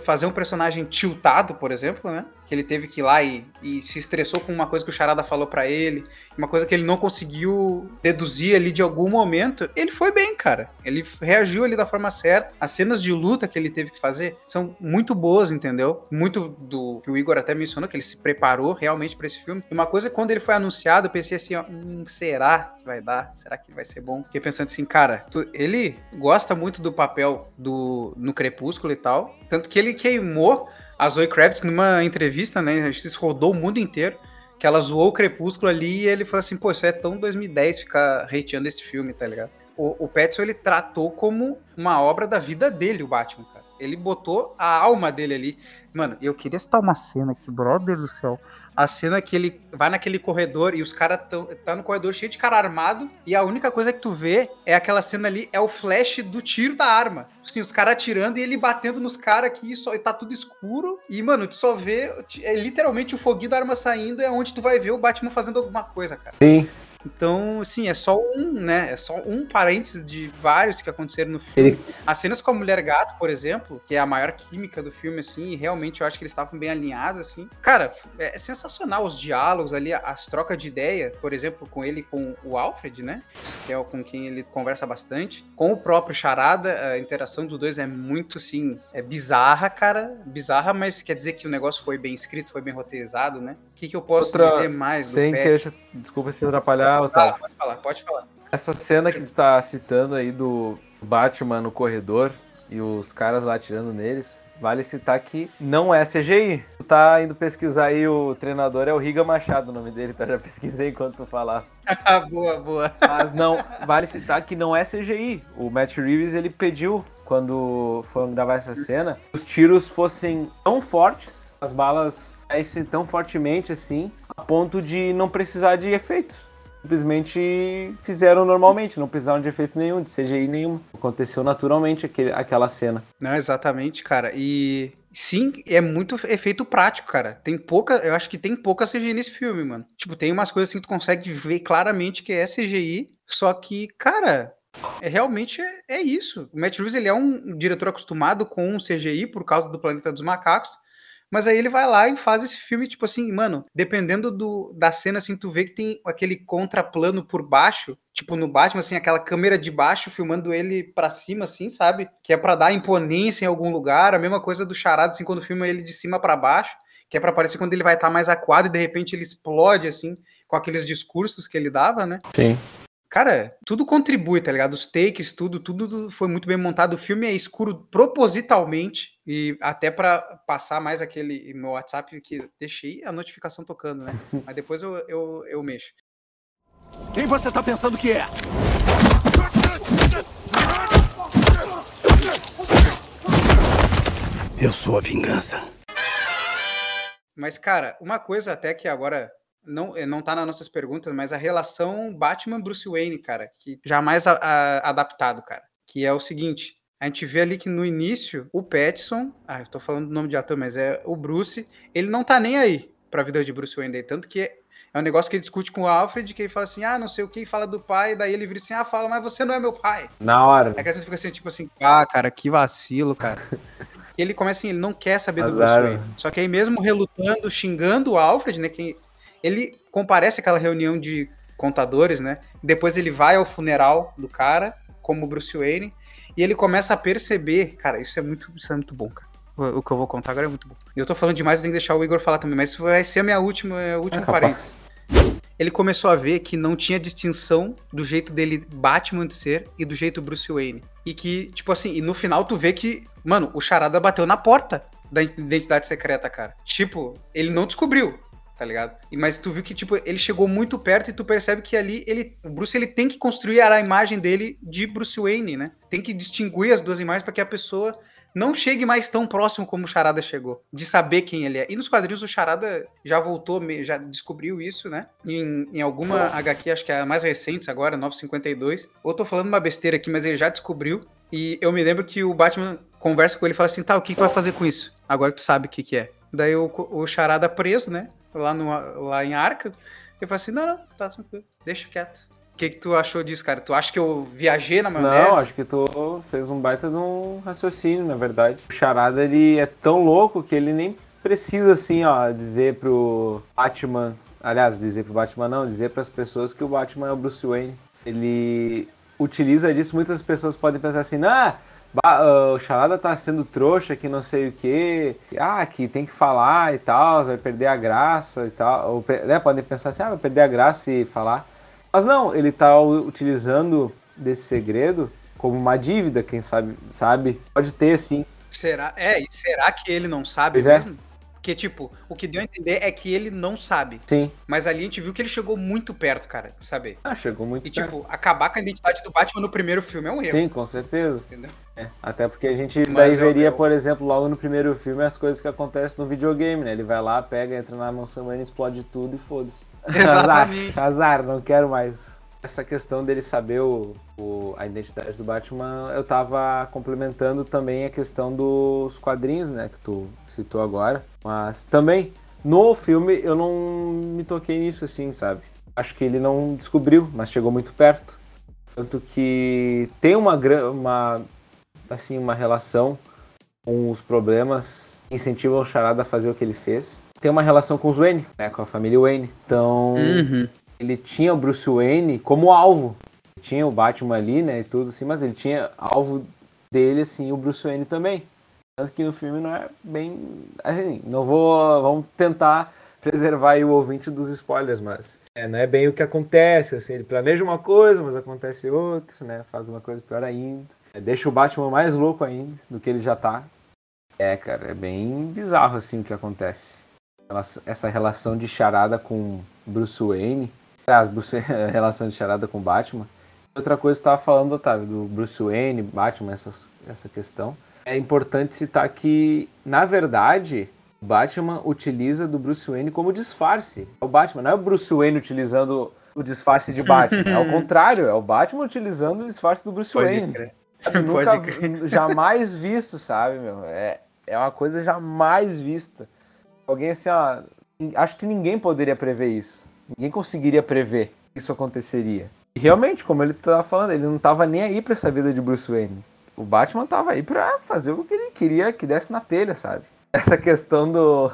fazer um personagem tiltado, por exemplo, né? Que ele teve que ir lá e, e se estressou com uma coisa que o Charada falou pra ele, uma coisa que ele não conseguiu deduzir ali de algum momento, ele foi bem, cara. Ele reagiu ali da forma certa. As cenas de luta que ele teve que fazer são muito boas, entendeu? Muito do que o Igor até mencionou, que ele se preparou realmente pra esse filme. E uma coisa, quando ele foi anunciado, eu pensei assim, ó, hum, será que vai dar? Será que vai ser bom? Fiquei pensando assim, cara, tu- ele gosta muito do papel do no Crepúsculo e tal, tanto que ele queimou a Zoe Kravitz numa entrevista, né? Isso rodou o mundo inteiro que ela zoou o Crepúsculo ali e ele falou assim, pô, isso é tão 2010 ficar hateando esse filme, tá ligado? O, o Pattinson, ele tratou como uma obra da vida dele, o Batman, cara. Ele botou a alma dele ali. Mano, eu queria citar uma cena aqui, brother do céu. A cena que ele vai naquele corredor e os caras tá no corredor cheio de cara armado e a única coisa que tu vê é aquela cena ali, é o flash do tiro da arma. Assim, os caras atirando e ele batendo nos caras aqui, só, e tá tudo escuro. E, mano, tu só vê, é literalmente o foguinho da arma saindo, é onde tu vai ver o Batman fazendo alguma coisa, cara. Sim. Então, assim, é só um, né? É só um parênteses de vários que aconteceram no filme. Ele- As cenas com a Mulher Gato, por exemplo, que é a maior química do filme, assim, e realmente eu acho que eles estavam bem alinhados, assim. Cara, é sensacional os diálogos ali, as trocas de ideia, por exemplo, com ele com o Alfred, né? Que é com quem ele conversa bastante. Com o próprio Charada, a interação dos dois é muito, assim, é bizarra, cara. Bizarra, mas quer dizer que o negócio foi bem escrito, foi bem roteirizado, né? O que, que eu posso Outra- dizer mais do Sem Pet? querer, desculpa se atrapalhar, Otávio. pode falar, pode falar. Essa cena que tu tá citando aí do Batman no corredor e os caras lá atirando neles, vale citar que não é CGI. Tu tá indo pesquisar aí, o treinador é o Riga Machado, o nome dele, tá? Já pesquisei enquanto tu falar. (laughs) boa, boa. Mas não, vale citar que não é CGI. O Matt Reeves, ele pediu, quando foram gravar essa cena, os tiros fossem tão fortes, as balas caíssem tão fortemente assim, a ponto de não precisar de efeitos. Simplesmente fizeram normalmente, não precisaram de efeito nenhum, de CGI nenhum. Aconteceu naturalmente aquele, aquela cena. Não, exatamente, cara. E sim, é muito efeito prático, cara. Tem pouca, eu acho que tem pouca CGI nesse filme, mano. Tipo, tem umas coisas assim que tu consegue ver claramente que é CGI, só que, cara, é realmente é, é isso. O Matt Reeves, ele é um diretor acostumado com CGI por causa do Planeta dos Macacos. Mas aí ele vai lá e faz esse filme, tipo assim, mano, dependendo do, da cena, assim, tu vê que tem aquele contraplano por baixo, tipo no Batman, assim, aquela câmera de baixo filmando ele pra cima, assim, sabe? Que é pra dar imponência em algum lugar, a mesma coisa do Charada, assim, quando filma ele de cima pra baixo, que é pra parecer quando ele vai estar mais acuado e de repente ele explode, assim, com aqueles discursos que ele dava, né? Sim. Cara, tudo contribui, tá ligado? Os takes, tudo, tudo foi muito bem montado. O filme é escuro propositalmente e até pra passar mais aquele meu WhatsApp que deixei a notificação tocando, né? (laughs) Mas depois eu, eu, eu mexo. Quem você tá pensando que é? Eu sou a vingança. Mas, cara, uma coisa até que agora não, eh, não tá nas nossas perguntas, mas a relação Batman-Bruce Wayne, cara, que jamais a- a- adaptado, cara. Que é o seguinte: a gente vê ali que no início, o Pattinson, ah, eu tô falando do nome de ator, mas é o Bruce, ele não tá nem aí pra vida de Bruce Wayne, daí, tanto que é um negócio que ele discute com o Alfred, que ele fala assim, ah, não sei o que, fala do pai, daí ele vira assim, ah, fala, mas você não é meu pai. Na hora. Aí a criança fica assim, tipo assim, ah, cara, que vacilo, cara. E (laughs) ele começa assim, ele não quer saber do Bruce Azar, Wayne. Só que aí mesmo relutando, xingando o Alfred, né, que ele comparece àquela reunião de contadores, né, depois ele vai ao funeral do cara, como Bruce Wayne, e ele começa a perceber, cara, isso é muito, isso é muito bom, cara. O, o que eu vou contar agora é muito bom. E eu tô falando demais, eu tenho que deixar o Igor falar também, mas isso vai ser a minha última, a última Ah, capaz. parênteses. Ele começou a ver que não tinha distinção do jeito dele Batman de ser e do jeito Bruce Wayne. E que, tipo assim, e no final tu vê que, mano, o Charada bateu na porta da identidade secreta, cara. Tipo, ele não descobriu, tá ligado? E- Mas tu viu que, tipo, ele chegou muito perto e tu percebe que ali ele, o Bruce ele tem que construir a imagem dele de Bruce Wayne, né? Tem que distinguir as duas imagens para que a pessoa não chegue mais tão próximo como o Charada chegou, de saber quem ele é. E nos quadrinhos o Charada já voltou, já descobriu isso, né? Em, em alguma HQ, acho que é a mais recente agora, 952. Ou tô falando uma besteira aqui, mas ele já descobriu. E eu me lembro que o Batman conversa com ele e fala assim: tá, o que, que tu vai fazer com isso? Agora que tu sabe o que, que é. Daí o, o Charada preso, né? Lá, no, lá em Arca. Ele fala assim: não, não, tá tranquilo, deixa quieto. O que, que tu achou disso, cara? Tu acha que eu viajei na maionese? Não, acho que tu fez um baita de um raciocínio, na verdade. O Charada, ele é tão louco que ele nem precisa, assim, ó, dizer pro Batman... Aliás, dizer pro Batman não, dizer pras pessoas que o Batman é o Bruce Wayne. Ele utiliza disso, muitas pessoas podem pensar assim, ah, ba- ah, o Charada tá sendo trouxa, que não sei o quê, ah, que tem que falar e tal, vai perder a graça e tal. Ou, né, podem pensar assim, ah, vai perder a graça se falar. Mas não, ele tá utilizando desse segredo como uma dívida, quem sabe, sabe? Pode ter sim. Será? É, e será que ele não sabe Pois é. Porque, tipo, o que deu a entender é que ele não sabe. Sim. Mas ali a gente viu que ele chegou muito perto, cara, de saber. Ah, chegou muito E, perto. tipo, acabar com a identidade do Batman no primeiro filme é um erro, Sim, com certeza. entendeu? É, Até porque a gente Mas daí eu- veria, eu- por exemplo, logo no primeiro filme as coisas que acontecem no videogame, né? Ele vai lá, pega, entra na mansão Wayne, explode tudo e foda-se. (laughs) Exatamente. Azar, azar, não quero mais. Essa questão dele saber o, o- a identidade do Batman, eu tava complementando também a questão dos quadrinhos, né? Que tu citou agora. Mas também, no filme, eu não me toquei nisso assim, sabe? acho que ele não descobriu, mas chegou muito perto. Tanto que tem uma, uma, assim, uma relação com os problemas que incentivam o Charada a fazer o que ele fez. Tem uma relação com os Wayne, né, com a família Wayne. Então, Uhum. Ele tinha o Bruce Wayne como alvo. Tinha o Batman ali, né, e tudo assim, mas ele tinha alvo dele, assim, o Bruce Wayne também. Tanto que no filme não é bem... Assim, não vou... Vamos tentar preservar o ouvinte dos spoilers, mas é, não é bem o que acontece, assim, ele planeja uma coisa, mas acontece outra, né, faz uma coisa pior ainda. É, deixa o Batman mais louco ainda do que ele já tá. É, cara, é bem bizarro, assim, o que acontece. Essa relação de charada com Bruce Wayne, aliás, Bruce, (laughs) a relação de charada com Batman. Outra coisa que você estava falando, Otávio, do Bruce Wayne, Batman, essa, essa questão. É importante citar que, na verdade, Batman utiliza do Bruce Wayne como disfarce. É o Batman, não é o Bruce Wayne utilizando o disfarce de Batman. é o (laughs) contrário, é o Batman utilizando o disfarce do Bruce Pode Wayne. crer. (laughs) Nunca, Pode crer. jamais visto, sabe, meu? É, é uma coisa jamais vista. Alguém assim, ó. Acho que ninguém poderia prever isso. Ninguém conseguiria prever que isso aconteceria. E realmente, como ele tava falando, ele não tava nem aí pra essa vida de Bruce Wayne. O Batman tava aí pra fazer o que ele queria que desse na telha, sabe? (laughs) Essa questão do.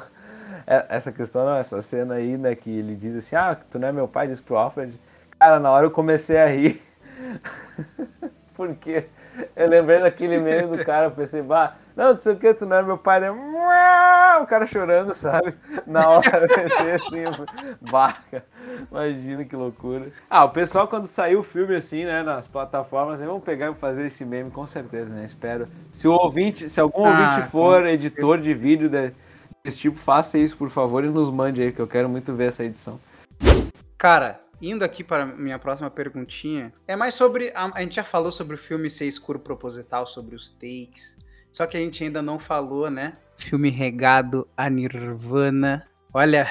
é- Essa questão, não, essa cena aí, né, que ele diz assim, ah, tu não é meu pai, diz pro Alfred. Cara, na hora eu comecei a rir. (laughs) Porque eu lembrei daquele meme do cara, eu pensei, bah, não, não sei o que, tu não é meu pai, né? O cara chorando, sabe? Na hora (laughs) pensei assim, barca, imagina que loucura. Ah, o pessoal quando saiu o filme assim, né, nas plataformas, vão pegar e fazer esse meme com certeza, né? Espero. Se o ouvinte, se algum Ah, ouvinte for editor de vídeo de- desse tipo, faça isso, por favor, e nos mande aí, que eu quero muito ver essa edição. Cara, indo aqui para minha próxima perguntinha, é mais sobre. A, a gente já falou sobre o filme ser escuro proposital, sobre os takes. Só que a gente ainda não falou, né? Filme regado a Nirvana. Olha,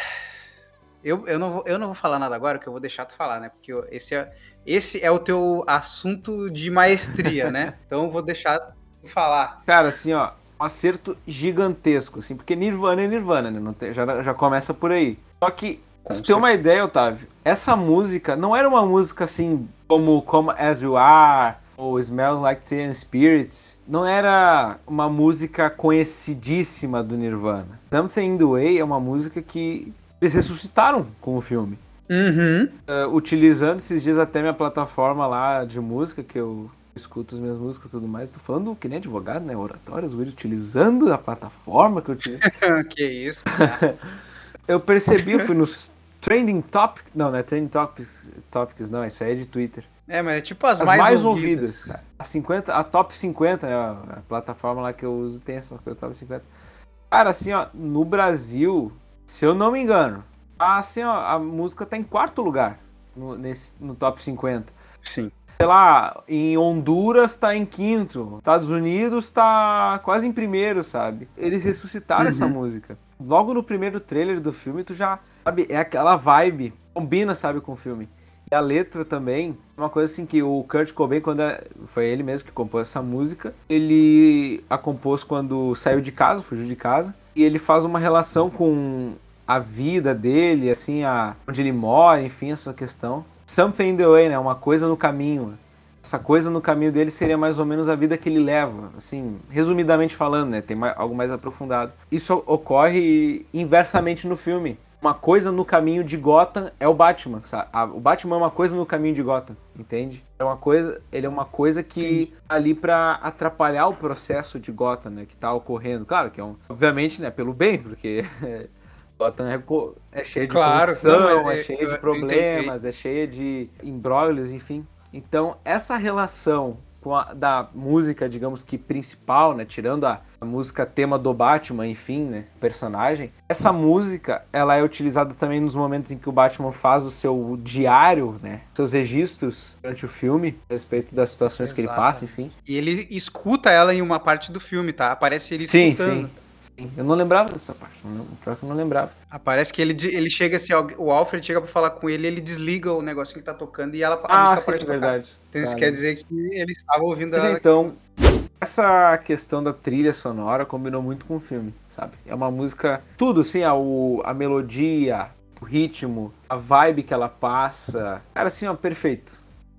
eu, eu, não, vou, eu não vou falar nada agora, que eu vou deixar tu falar, né? Porque eu- esse é, esse é o teu assunto de maestria, né? (laughs) Então eu vou deixar tu falar. Cara, assim, ó, um acerto gigantesco, assim, porque Nirvana é Nirvana, né? Tem- já, já começa por aí. Só que, pra Com tu ter uma ideia, Otávio, essa música não era uma música assim como Come As You Are ou Smells Like Teen Spirits. Não era uma música conhecidíssima do Nirvana. Something in the Way é uma música que eles ressuscitaram com o filme. Uhum. Uh, utilizando esses dias até minha plataforma lá de música, que eu escuto as minhas músicas e tudo mais. Tô falando que nem advogado, né? Oratórios, utilizando a plataforma que eu utilizo. (laughs) que isso. (laughs) Eu percebi, eu fui nos Trending Topics. Não, não é Trending Topics, topics não, isso aí é de Twitter. É, mas é tipo as, As mais, mais, ouvidas. ouvidas. A, 50, a Top 50, né? A plataforma lá que eu uso tem essa Top 50. Cara, assim, ó, no Brasil, se eu não me engano, assim, ó, a música tá em quarto lugar no, nesse, no Top 50. Sim. Sei lá, em Honduras tá em quinto, Estados Unidos tá quase em primeiro, sabe? Eles ressuscitaram essa música. Logo no primeiro trailer do filme, tu já, sabe, é aquela vibe, combina, sabe, com o filme. A letra também, uma coisa assim que o Kurt Cobain, quando é- foi ele mesmo que compôs essa música, ele a compôs quando saiu de casa, fugiu de casa, e ele faz uma relação com a vida dele, assim, a, onde ele mora, enfim, essa questão. Something in the way, né? Uma coisa no caminho. Essa coisa no caminho dele seria mais ou menos a vida que ele leva, assim, resumidamente falando, né? Tem mais- algo mais aprofundado. Isso ocorre inversamente no filme. Uma coisa no caminho de Gotham é o Batman, sabe? O Batman é uma coisa no caminho de Gotham, entende? É uma coisa, ele é uma coisa que tá ali pra atrapalhar o processo de Gotham, né, que tá ocorrendo. Claro que é um, obviamente, né, pelo bem, porque (laughs) Gotham é, é cheio de Claro, corrupção, não, é eu- cheio eu- de problemas, é cheia de embróglios, enfim. Então, essa relação com a, da música, digamos que principal, né, tirando a, a música tema do Batman, enfim, né, personagem, essa música, ela é utilizada também nos momentos em que o Batman faz o seu diário, né, seus registros durante o filme, a respeito das situações que ele Exato. passa, enfim. E ele escuta ela em uma parte do filme, tá? Aparece ele escutando. sim. Sim, eu não lembrava dessa parte, não, pior que eu não lembrava. Aparece que ele, ele chega assim, o Alfred chega pra falar com ele, ele desliga o negocinho que tá tocando e ela, a Ah, música sim, para de tocar. verdade. Então isso quer dizer que ele estava ouvindo Mas ela. então, essa questão da trilha sonora combinou muito com o filme, sabe? É uma música, tudo assim, a, a melodia, o ritmo, a vibe que ela passa. Cara, assim, ó, perfeito.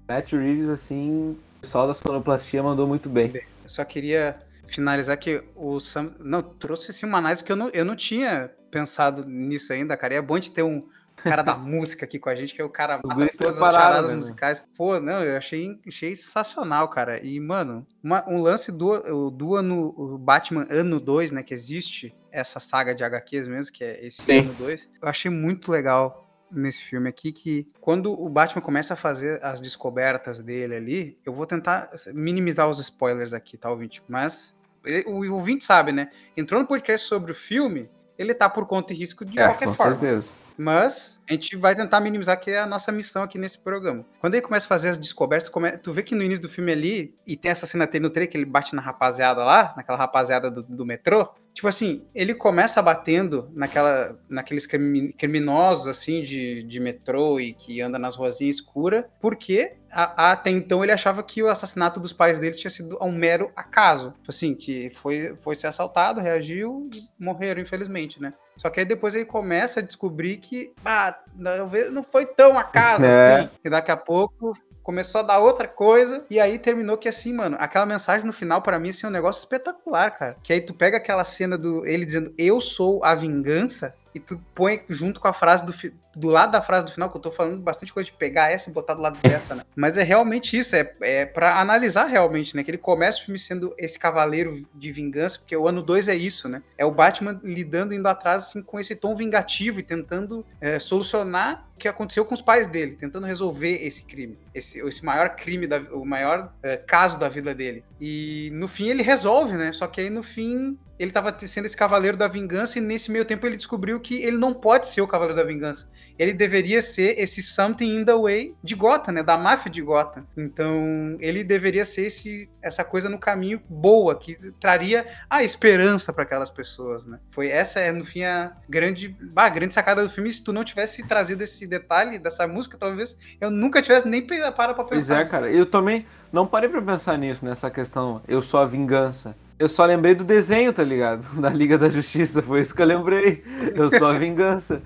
Matt Reeves, assim, o pessoal da sonoplastia mandou muito bem. Eu só queria finalizar que o Sam. Não, trouxe assim, uma análise que eu não, eu não tinha pensado nisso ainda, cara. E é bom de ter um cara da (laughs) música aqui com a gente, que é o cara mata todas as charadas né, musicais. Pô, não, eu achei, achei sensacional, cara. E, mano, uma- um lance do, do ano, o Batman ano 2, né, que existe essa saga de HQs mesmo, que é esse Sim. ano 2, eu achei muito legal nesse filme aqui que quando o Batman começa a fazer as descobertas dele ali, eu vou tentar minimizar os spoilers aqui, tá, ouvinte? Mas ele- o ouvinte sabe, né? Entrou no podcast sobre o filme, ele tá por conta e risco de É, qualquer com forma. certeza. Mas a gente vai tentar minimizar, que é a nossa missão aqui nesse programa. Quando ele começa a fazer as descobertas, tu, come- tu vê que no início do filme ali, e tem essa cena dele no trailer, que ele bate na rapaziada lá, naquela rapaziada do, do metrô. Tipo assim, ele começa batendo naquela, naqueles crimi- criminosos, assim, de, de metrô e que anda nas ruazinhas escuras, porque a- até então ele achava que o assassinato dos pais dele tinha sido um mero acaso. Tipo assim, que foi, foi ser assaltado, reagiu e morreram, infelizmente, né? Só que aí depois ele começa a descobrir que, ah, talvez não foi tão acaso (laughs) É. assim. E daqui a pouco começou a dar outra coisa. E aí terminou que assim, mano, aquela mensagem no final pra mim assim, é um negócio espetacular, cara. Que aí tu pega aquela cena do ele dizendo eu sou a vingança. E tu põe junto com a frase do, do lado da frase do final, que eu tô falando bastante coisa de pegar essa e botar do lado dessa, né? Mas é realmente isso, é, é para analisar realmente, né? Que ele começa o filme sendo esse cavaleiro de vingança, porque o ano 2 é isso, né? É o Batman lidando, indo atrás, assim, com esse tom vingativo e tentando é, solucionar o que aconteceu com os pais dele, tentando resolver esse crime, esse, esse maior crime, da, o maior é, caso da vida dele. E no fim ele resolve, né? Só que aí no fim ele tava te- sendo esse cavaleiro da vingança e nesse meio tempo ele descobriu que ele não pode ser o cavaleiro da vingança. Ele deveria ser esse something in the way de Gotham, né? Da máfia de Gotham. Então, ele deveria ser esse, essa coisa no caminho boa, que traria a esperança para aquelas pessoas, né? Foi essa, é, no fim, a grande, a grande sacada do filme. Se tu não tivesse trazido esse detalhe dessa música, talvez eu nunca tivesse nem parado pra Pois pensar. é, nisso. cara. Eu também não parei pra pensar nisso, nessa questão. Eu sou a vingança. Eu só lembrei do desenho, tá ligado? (laughs) Da Liga da Justiça. Foi isso que eu lembrei. Eu sou a (laughs) vingança.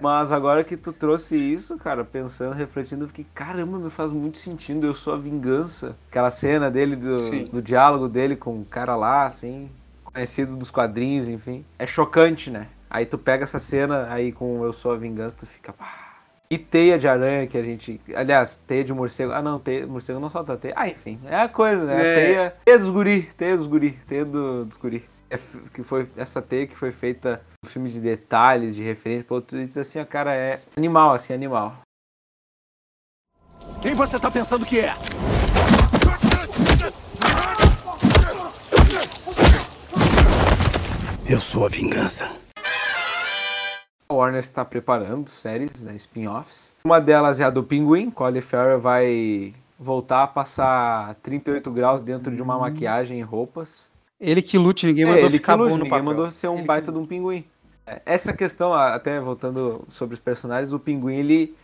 Mas agora que tu trouxe isso, cara, pensando, refletindo, eu fiquei, caramba, me faz muito sentido. Eu sou a vingança. Aquela cena dele, do, do diálogo dele com o cara lá, assim, conhecido dos quadrinhos, enfim. É chocante, né? Aí tu pega essa cena aí com Eu Sou a Vingança, tu fica, pá, e teia de aranha que a gente. Aliás, teia de morcego. Ah, não, teia, morcego não solta teia. Ah, enfim, é a coisa, né? É. Teia, teia dos guri, teia dos guri, teia do, dos guri. É, que foi essa teia que foi feita um filme de detalhes, de referência. Pô, tu diz assim, a cara é animal, assim, animal. Quem você tá pensando que é? Eu sou a vingança. A Warner está preparando séries, né, spin-offs. Uma delas é a do Pinguim. Colin Farrell vai voltar a passar 38 graus dentro de uma maquiagem e roupas. Ele que lute, ninguém É, mandou ele ficar que lute, bom no ninguém papel. mandou ser um Ele que baita de um pinguim. É, Essa questão, até voltando sobre os personagens, o pinguim ele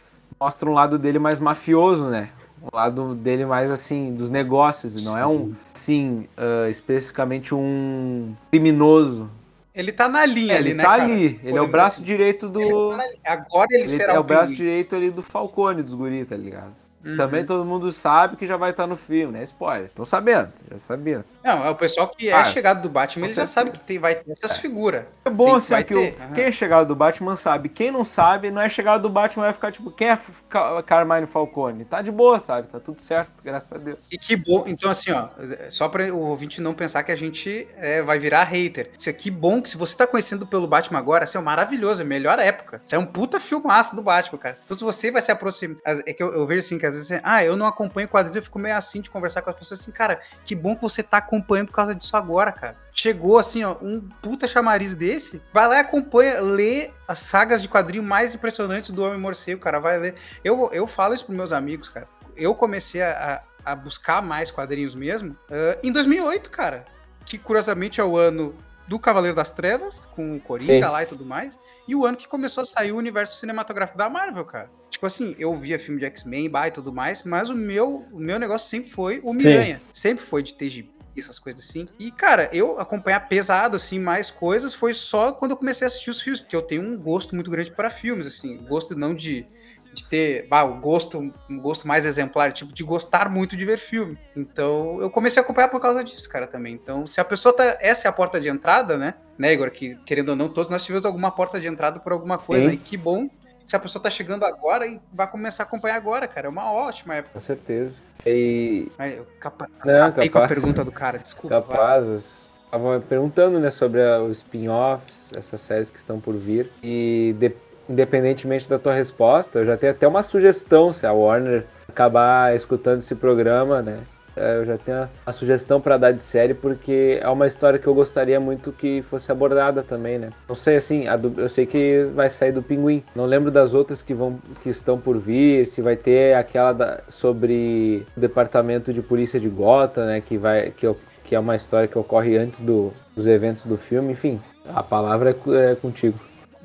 mostra um lado dele mais mafioso, né? Um lado dele mais assim, dos negócios, e não é um, assim, ah, especificamente um criminoso. Ele tá na linha É, ali, ele né, tá cara? ali, ele é o braço assim. direito do. Ele tá. Agora ele, Ele será é o braço pinguim. direito ali do Falcone, dos guri, tá ligado? Uhum. Também todo mundo sabe que já vai estar no filme, né? Spoiler. Estão sabendo, já sabendo. Não, é o pessoal que é Ah, chegado do Batman, ele já sabe que tem, vai ter essas figuras. É bom assim, vai que o- quem é chegado do Batman sabe. Quem não sabe, não é chegado do Batman, vai ficar tipo, quem é Ca- Carmine Falcone? Tá de boa, sabe? Tá tudo certo, graças a Deus. E que bom, então assim, ó, só pra o ouvinte não pensar que a gente é, vai virar hater. Isso aqui bom que se você tá conhecendo pelo Batman agora, assim, é maravilhoso, é a melhor época. Isso é um puta filmaço do Batman, cara. Então se você vai se aproximar, é que eu, eu vejo assim, que às vezes, ah, eu não acompanho quadrinhos, eu fico meio assim de conversar com as pessoas assim, cara, que bom que você tá acompanhando por causa disso agora, cara. Chegou assim, ó, um puta chamariz desse, vai lá e acompanha, lê as sagas de quadrinho mais impressionantes do Homem Morcego, cara, vai ler. Eu, eu falo isso pros meus amigos, cara. Eu comecei a, a- buscar mais quadrinhos mesmo ah, em 2008, cara. Que curiosamente é o ano do Cavaleiro das Trevas, com o Coringa Sim. lá e tudo mais. E o ano que começou a sair o universo cinematográfico da Marvel, cara. Tipo assim, eu via filme de X-Men, e tudo mais, mas o meu, o meu negócio sempre foi o Miranha. Sempre foi de ter gibi. essas coisas assim. E, cara, eu acompanhar pesado, assim, mais coisas foi só quando eu comecei a assistir os filmes, porque eu tenho um gosto muito grande para filmes, assim. Gosto não de, de ter, bah, o gosto, um gosto mais exemplar, tipo, de gostar muito de ver filme. Então, eu comecei a acompanhar por causa disso, cara, também. Então, se a pessoa tá. Essa é a porta de entrada, né? Né, Igor? Que, querendo ou não, todos nós tivemos alguma porta de entrada por alguma coisa, Sim. né? E que bom se a pessoa tá chegando agora e vai começar a acompanhar agora, cara. É uma ótima época. Com certeza. E Ai, eu capa... Não, acabei com a capaz. pergunta do cara, desculpa. capazes. Estavam perguntando, né, sobre os spin-offs, essas séries que estão por vir. E de- independentemente da tua resposta, eu já tenho até uma sugestão se a Warner acabar escutando esse programa, né? é, Eu já tenho uma sugestão para dar de série, porque é uma história que eu gostaria muito que fosse abordada também, né? Não sei assim, a do- eu sei que vai sair do Pinguim. Não lembro das outras que vão que estão por vir, se vai ter aquela da- sobre o departamento de polícia de Gotham, né? Que vai que, que é uma história que ocorre antes do- dos eventos do filme. Enfim, a palavra é, é contigo.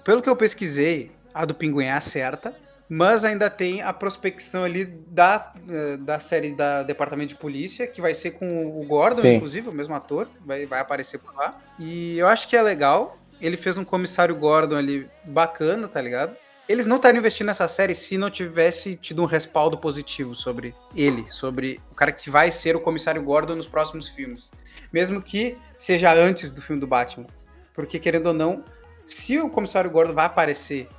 Pelo que eu pesquisei, a do Pinguim é a certa, mas ainda tem a prospecção ali da, eh, da série da Departamento de Polícia, que vai ser com o Gordon, Sim. inclusive, o mesmo ator, vai, vai aparecer por lá. E eu acho que é legal. Ele fez um comissário Gordon ali bacana, tá ligado? Eles não estariam investindo nessa série se não tivesse tido um respaldo positivo sobre ele, sobre o cara que vai ser o comissário Gordon nos próximos filmes. Mesmo que seja antes do filme do Batman. Porque, querendo ou não, se o comissário Gordon vai aparecer,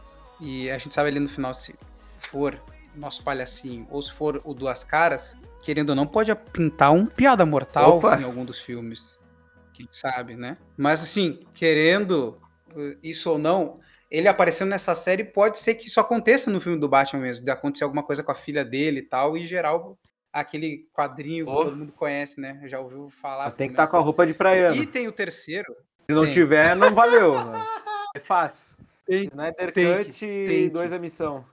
e a gente sabe ali no final se for nosso palhacinho ou se for o Duas Caras, querendo ou não, pode pintar um piada mortal Opa. em algum dos filmes. Quem sabe, né? Mas assim, querendo uh, isso ou não, ele aparecendo nessa série, pode ser que isso aconteça no filme do Batman mesmo, de acontecer alguma coisa com a filha dele e tal, e gerar o- aquele quadrinho que Oh. todo mundo conhece, né? Já ouviu falar. Mas tem que estar com a roupa de praiano. E tem o terceiro. Se não tem. tiver, não valeu. mano. (laughs) É fácil. Tem- Snyder tem Cut e dois a missão.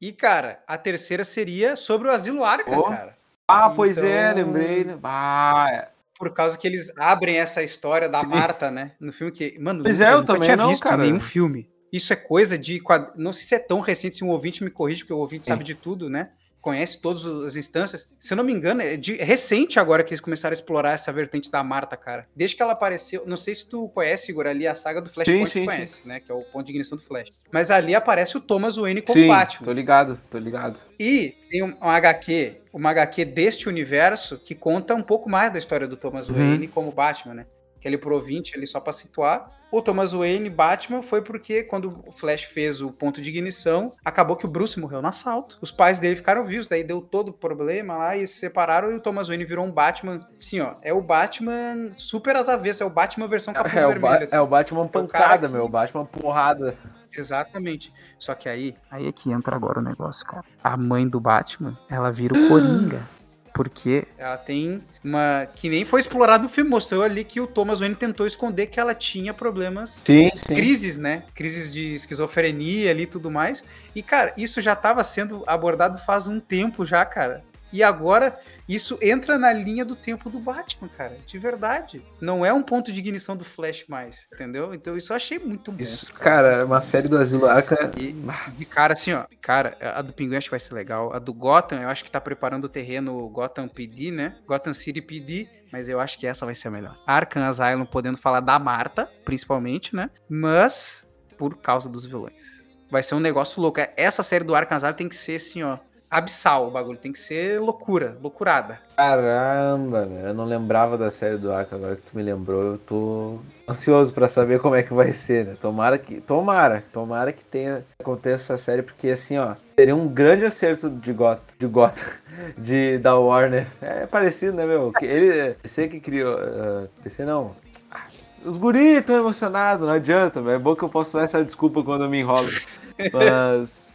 E, cara, a terceira seria sobre o Asilo Arkham, Oh. cara. Ah, pois é, Então- lembrei. né? Ah, é. Por causa que eles abrem essa história da Marta, né? No filme que. Mano, Pois é, eu nunca também tinha não, visto cara. nenhum filme. Isso é coisa de. quad- Não sei se é tão recente, se um ouvinte me corrige, porque o ouvinte Sim. sabe de tudo, né? Conhece todas as instâncias. Se eu não me engano, é, de- é recente agora que eles começaram a explorar essa vertente da Marta, cara. Desde que ela apareceu. Não sei se tu conhece, Igor, ali a saga do Flashpoint, Sim, sim, conhece, né? Que é o ponto de ignição do Flash. Mas ali aparece o Thomas Wayne como Sim, Batman. tô ligado, tô ligado. E tem um, um HQ, uma HQ deste universo que conta um pouco mais da história do Thomas Uhum. Wayne como Batman, né? Que ele pro ouvinte, ali só pra situar. O Thomas Wayne Batman foi porque quando o Flash fez o ponto de ignição, acabou que o Bruce morreu no assalto. Os pais dele ficaram vivos, daí deu todo o problema lá e se separaram e o Thomas Wayne virou um Batman. Sim, ó, é o Batman super às avessas, é o Batman versão capuz É o, ba- vermelho. assim. é o Batman cara pancada, que- meu. O Batman porrada. Exatamente. Só que aí, aí é que entra agora o negócio, cara. A mãe do Batman, ela vira o Coringa. Porque ela tem uma. Que nem foi explorado no filme, mostrou ali que o Thomas Wayne tentou esconder que ela tinha problemas. Sim, sim. Crises, né? Crises de esquizofrenia ali e tudo mais. E, cara, isso já estava sendo abordado faz um tempo já, cara. E agora isso entra na linha do tempo do Batman, cara. De verdade. Não é um ponto de ignição do Flash mais, entendeu? Então isso eu achei muito bom. Isso, cara, é uma série do Asilo Arca. E de cara, assim, ó. Cara, a do Pinguim acho que vai ser legal. A do Gotham, eu acho que tá preparando o terreno Gotham PD, né? Gotham City PD. Mas eu acho que essa vai ser a melhor. Arkham Asylum podendo falar da Marta, principalmente, né? Mas por causa dos vilões. Vai ser um negócio louco. Essa série do Arkham Asylum tem que ser assim, ó. Abissal o bagulho. Tem que ser loucura, loucurada. Caramba, eu não lembrava da série do Arca, agora que tu me lembrou, eu tô ansioso pra saber como é que vai ser, né? Tomara que, tomara, tomara que tenha aconteça essa série, porque assim, ó, seria um grande acerto de Gotham, de Gotham, (laughs) de da Warner. É parecido, né, meu? Ele, você que criou, uh, PC não. Ah, Os guris estão emocionados, não adianta, é bom que eu posso usar essa desculpa quando eu me enrolo. (laughs) Mas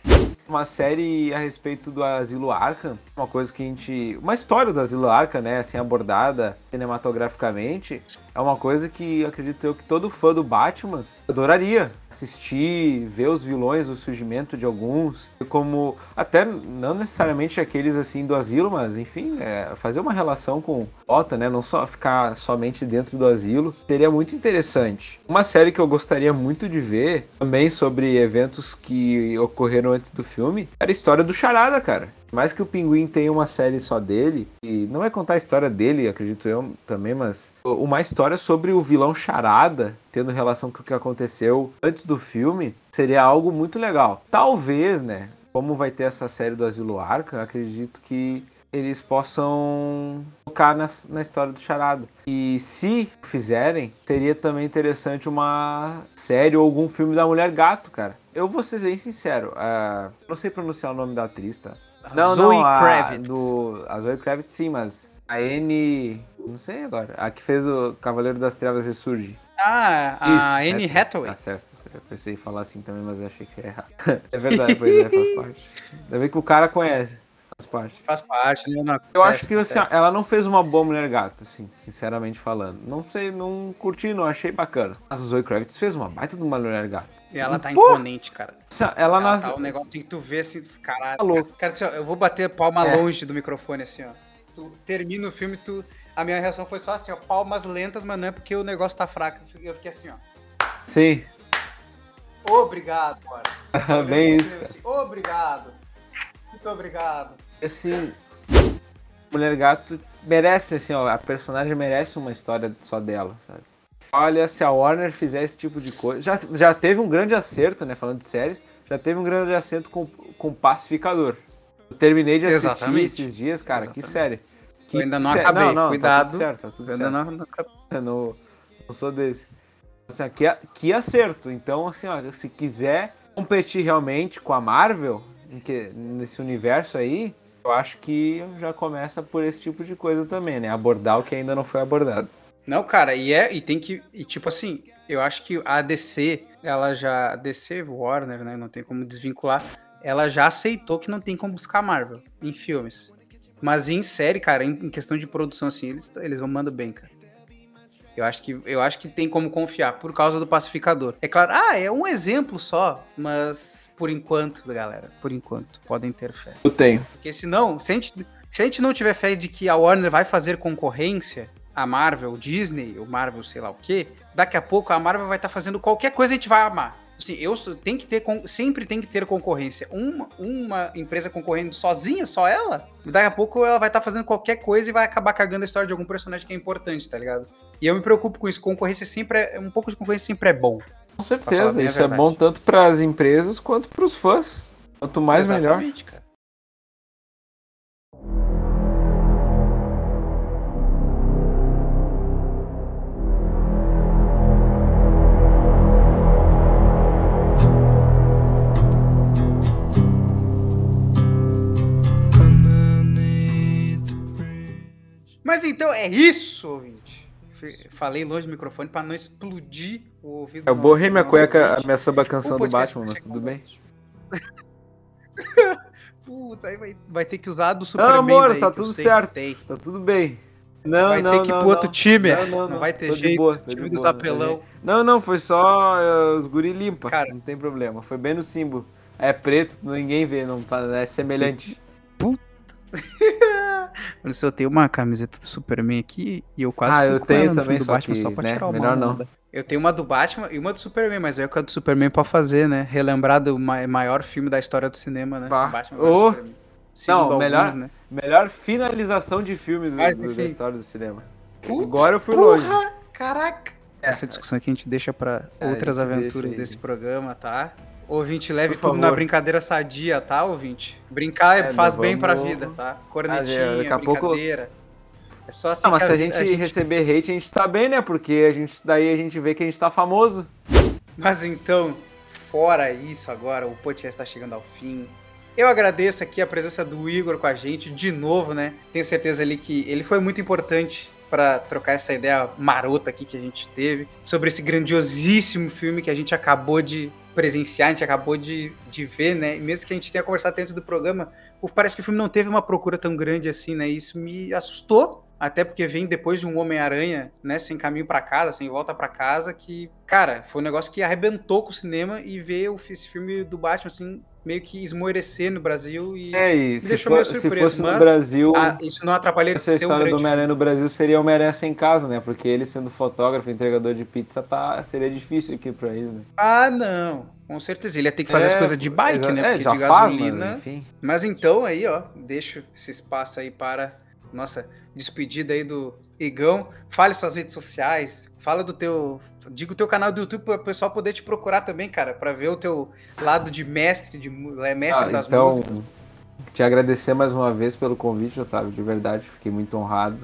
uma série a respeito do Asilo Arkham, uma coisa que a gente, uma história do Asilo Arkham, né, assim abordada cinematograficamente, é uma coisa que acredito eu que todo fã do Batman adoraria assistir, ver os vilões, o surgimento de alguns, como até não necessariamente aqueles assim do asilo, mas enfim, é, fazer uma relação com Gotham, né, não só ficar somente dentro do asilo, seria muito interessante. Uma série que eu gostaria muito de ver, também sobre eventos que ocorreram antes do filme, era a história do Charada, cara. Mais que o Pinguim tenha uma série só dele, e não vai contar a história dele, acredito eu também, mas uma história sobre o vilão Charada, tendo relação com o que aconteceu antes do filme, seria algo muito legal. Talvez, né, como vai ter essa série do Asilo Arca, acredito que eles possam focar na, na história do Charada. E se fizerem, seria também interessante uma série ou algum filme da Mulher Gato, cara. Eu vou ser bem sincero, uh, não sei pronunciar o nome da atriz, tá? Não, Zoe não, a, Kravitz. Do, a Zoe Kravitz sim, mas a N... Não sei agora. A que fez o Cavaleiro das Trevas Ressurge. Ah, a Isso, Anne Hathaway. Hathaway. Tá certo. Eu pensei em falar assim também, mas eu achei que era errado. (laughs) É verdade, pois é, faz parte. Ainda bem que o cara conhece. Faz parte. Faz parte, né? Não, Eu acho que assim, ela não fez uma boa mulher gato, assim, sinceramente falando. Não sei, não curti, não achei bacana. Mas a Zoe Kravitz fez uma baita de uma mulher gato. E ela tá Pô! imponente, cara. Ela Ela nas... tá, o negócio tem que tu ver assim, caralho. Tá louco. Cara, assim, ó, eu vou bater palma É. longe do microfone, assim, ó. Tu termina o filme, tu. A minha reação foi só assim, ó, palmas lentas, mas não é porque o negócio tá fraco. Eu fiquei assim, ó. Sim, Obrigado, cara. (laughs) bem isso. assim, Obrigado. Muito obrigado. Assim, mulher gato merece, assim, ó, a personagem merece uma história só dela, sabe? Olha, se a Warner fizer esse tipo de coisa. Já, já teve um grande acerto, né? Falando de séries, já teve um grande acerto com, com Pacificador. Eu terminei de assistir Exatamente. esses dias, cara. Que Exatamente. série. Que Eu ainda não sé- acabei, Não, não, cuidado. Tá certo, tá tudo Eu certo. ainda não, não... (laughs) Eu não, não sou desse. Assim, ó, que, que acerto. Então, assim, ó, se quiser competir realmente com a Marvel, que, nesse universo aí, eu acho que já começa por esse tipo de coisa também, né? Abordar o que ainda não foi abordado. Não, cara, e é, e tem que, e tipo assim, eu acho que a DC, ela já, a DC Warner, né, não tem como desvincular, ela já aceitou que não tem como buscar Marvel em filmes. Mas em série, cara, em, em questão de produção assim, eles, eles vão mandando bem, cara. Eu acho que eu acho que tem como confiar por causa do pacificador. É claro, ah, é um exemplo só, mas por enquanto, galera, por enquanto, podem ter fé. Eu tenho. Porque senão, se a, gente, se a gente não tiver fé de que a Warner vai fazer concorrência a Marvel, Disney, ou Marvel, sei lá o quê, daqui a pouco a Marvel vai estar fazendo qualquer coisa e a gente vai amar. Assim, eu tem que ter, sempre tem que ter concorrência. Uma, uma empresa concorrendo sozinha, só ela, daqui a pouco ela vai estar fazendo qualquer coisa e vai acabar cagando a história de algum personagem que é importante, tá ligado? E eu me preocupo com isso. Concorrência sempre é. Um pouco de concorrência sempre é bom. Com certeza. Isso é bom tanto para as empresas quanto para os fãs. Quanto mais, melhor. Exatamente, cara. Mas então é isso, ouvinte. Falei longe do microfone pra não explodir o ouvido. Eu borrei minha cueca, a minha samba canção do Batman, mas tudo bem. (laughs) Putz, aí vai, vai ter que usar do Não, Superman. amor, daí, tá tudo certo. Tá tudo bem. Não, Vai não, ter que ir não, pro outro não. time. Não, não, Não vai ter jeito. boa, time dos apelão. Não, não, foi só eh, os guri limpa. Cara. Não tem problema. Foi bem no símbolo. É preto, ninguém vê, não tá- é semelhante. (laughs) Olha só, eu tenho uma camiseta do Superman aqui e eu quase Ah, eu tenho também, do Batman que, só pra né, tirar uma melhor não. onda. Eu tenho uma do Batman e uma do Superman, mas eu com a do Superman pra fazer, né? Relembrar do ma- maior filme da história do cinema, né? Pá. Batman Ô. Superman. Segundo melhor- alguns, né? Melhor finalização de filme do- Mas, do- da história do cinema. Putz, Agora eu fui porra, longe. Caraca! Essa discussão aqui a gente deixa pra É, outras aventuras desse programa, tá? Ouvinte, leve Por tudo na favor. brincadeira sadia, tá, ouvinte? Brincar É, faz não bem pra vida, tá? Ah, Cornetinha, daqui a pouco- brincadeira. É só assim Não, mas se a gente, receber hate, a gente tá bem, né? Porque a gente, daí a gente vê que a gente tá famoso. Mas então, fora isso agora, o podcast tá chegando ao fim. Eu agradeço aqui a presença do Igor com a gente de novo, né? Tenho certeza ali que ele foi muito importante para trocar essa ideia marota aqui que a gente teve sobre esse grandiosíssimo filme que a gente acabou de presenciar, a gente acabou de, de ver, né? E mesmo que a gente tenha conversado antes do programa, parece que o filme não teve uma procura tão grande assim, né? Isso me assustou, até porque vem depois de um Homem-Aranha, né, sem caminho para casa, sem volta para casa, que, cara, foi um negócio que arrebentou com o cinema e ver esse filme do Batman, assim, meio que esmorecer no Brasil e É, e se, deixou for- meio se surpreso. fosse no mas, Brasil, ah, isso não atrapalha essa ser um história do Homem-Aranha no Brasil seria Homem-Aranha sem casa, né? Porque ele sendo fotógrafo, entregador de pizza, tá, seria difícil aqui pra eles, né? Ah, não. Com certeza. Ele ia ter que fazer as É, coisas de bike, né? É, Porque já de faz, gasolina. mas enfim. Mas então aí, ó, deixo esse espaço aí para nossa despedida aí do Igão. Fale suas redes sociais, fala do teu, diga o teu canal do YouTube para o pessoal poder te procurar também, cara, para ver o teu lado de mestre de é, mestre Ah, das então, músicas. te agradecer mais uma vez pelo convite, Otávio, de verdade. Fiquei muito honrado,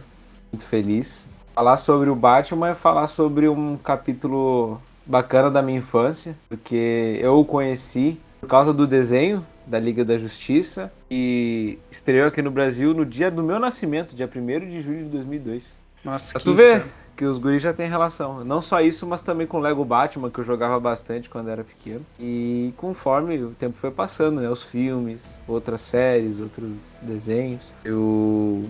muito feliz. Falar sobre o Batman é falar sobre um capítulo bacana da minha infância, porque eu o conheci por causa do desenho da Liga da Justiça e estreou aqui no Brasil no dia do meu nascimento, dia 1 de julho de 2002. Nossa, Pra que tu insano. que os guris já têm relação. Não só isso, mas também com Lego Batman, que eu jogava bastante quando era pequeno. E conforme o tempo foi passando, né? Os filmes, outras séries, outros desenhos, eu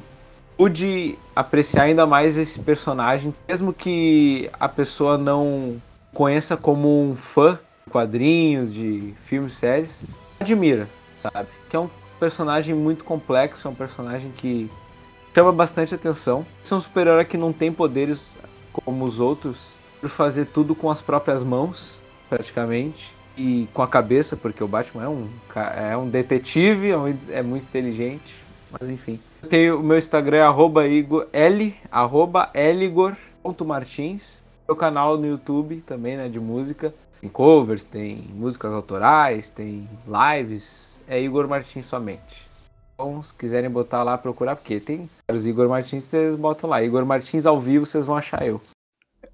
pude apreciar ainda mais esse personagem, mesmo que a pessoa não conheça como um fã de quadrinhos, de filmes, séries, admira, sabe? Que é um personagem muito complexo, é um personagem que chama bastante atenção. É um super-herói que não tem poderes como os outros, por fazer tudo com as próprias mãos, praticamente, e com a cabeça, porque o Batman é um, é um detetive, é, é muito inteligente, mas enfim. Eu tenho o meu Instagram é arroba L, arroba Eligor.martins, meu canal no YouTube também, né, de música. Tem covers, tem músicas autorais, tem lives, é Igor Martins somente. Então, se quiserem botar lá, procurar, porque tem vários Igor Martins, vocês botam lá. Igor Martins ao vivo, vocês vão achar eu.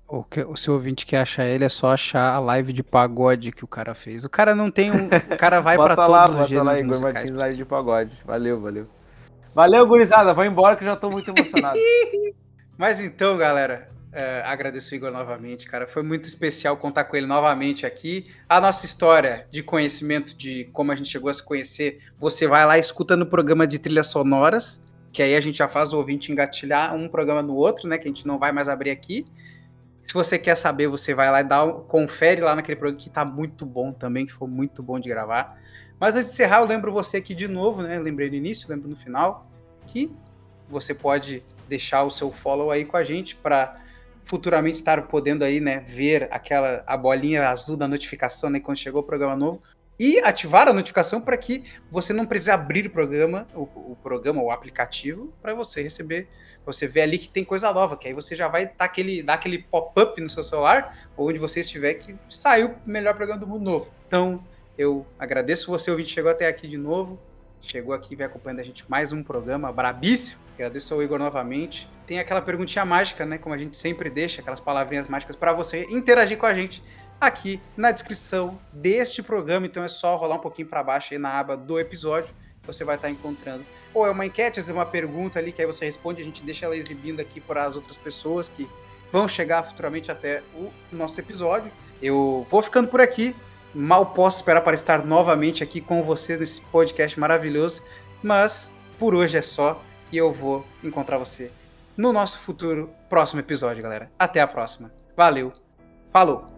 O, que, o seu ouvinte quer achar ele é só achar a live de pagode que o cara fez. O cara não tem um. O cara vai (laughs) pra bota todos lá, os bota lá, Igor musicais. Martins live de pagode. Valeu, valeu. Valeu, gurizada. Vou embora que eu já tô muito emocionado. (laughs) Mas então, galera, é, agradeço o Igor novamente, cara. Foi muito especial contar com ele novamente aqui. A nossa história de conhecimento de como a gente chegou a se conhecer, você vai lá e escuta no programa de trilhas sonoras, que aí a gente já faz o ouvinte engatilhar um programa no outro, né? Que a gente não vai mais abrir aqui. Se você quer saber, você vai lá e dá, confere lá naquele programa que tá muito bom também, que foi muito bom de gravar. Mas antes de encerrar, eu lembro você aqui de novo, né? Lembrei no início, lembro no final, que você pode deixar o seu follow aí com a gente para futuramente estar podendo aí, né, ver aquela a bolinha azul da notificação, né, quando chegou o programa novo e ativar a notificação para que você não precise abrir o programa, o, o programa, o aplicativo, para você receber, você ver ali que tem coisa nova, que aí você já vai dar aquele, dar aquele pop-up no seu celular, ou onde você estiver, que saiu o melhor programa do mundo novo. Então, eu agradeço você, ouvinte, chegou até aqui de novo. Chegou aqui e vem acompanhando a gente mais um programa brabíssimo. Agradeço ao Igor novamente. Tem aquela perguntinha mágica, né? Como a gente sempre deixa, aquelas palavrinhas mágicas para você interagir com a gente aqui na descrição deste programa. Então é só rolar um pouquinho para baixo aí na aba do episódio. Você vai estar encontrando. Ou é uma enquete, é uma pergunta ali que aí você responde, a gente deixa ela exibindo aqui para as outras pessoas que vão chegar futuramente até o nosso episódio. Eu vou ficando por aqui. Mal posso esperar para estar novamente aqui com vocês nesse podcast maravilhoso. Mas por hoje é só e eu vou encontrar você no nosso futuro próximo episódio, galera. Até a próxima. Valeu. Falou.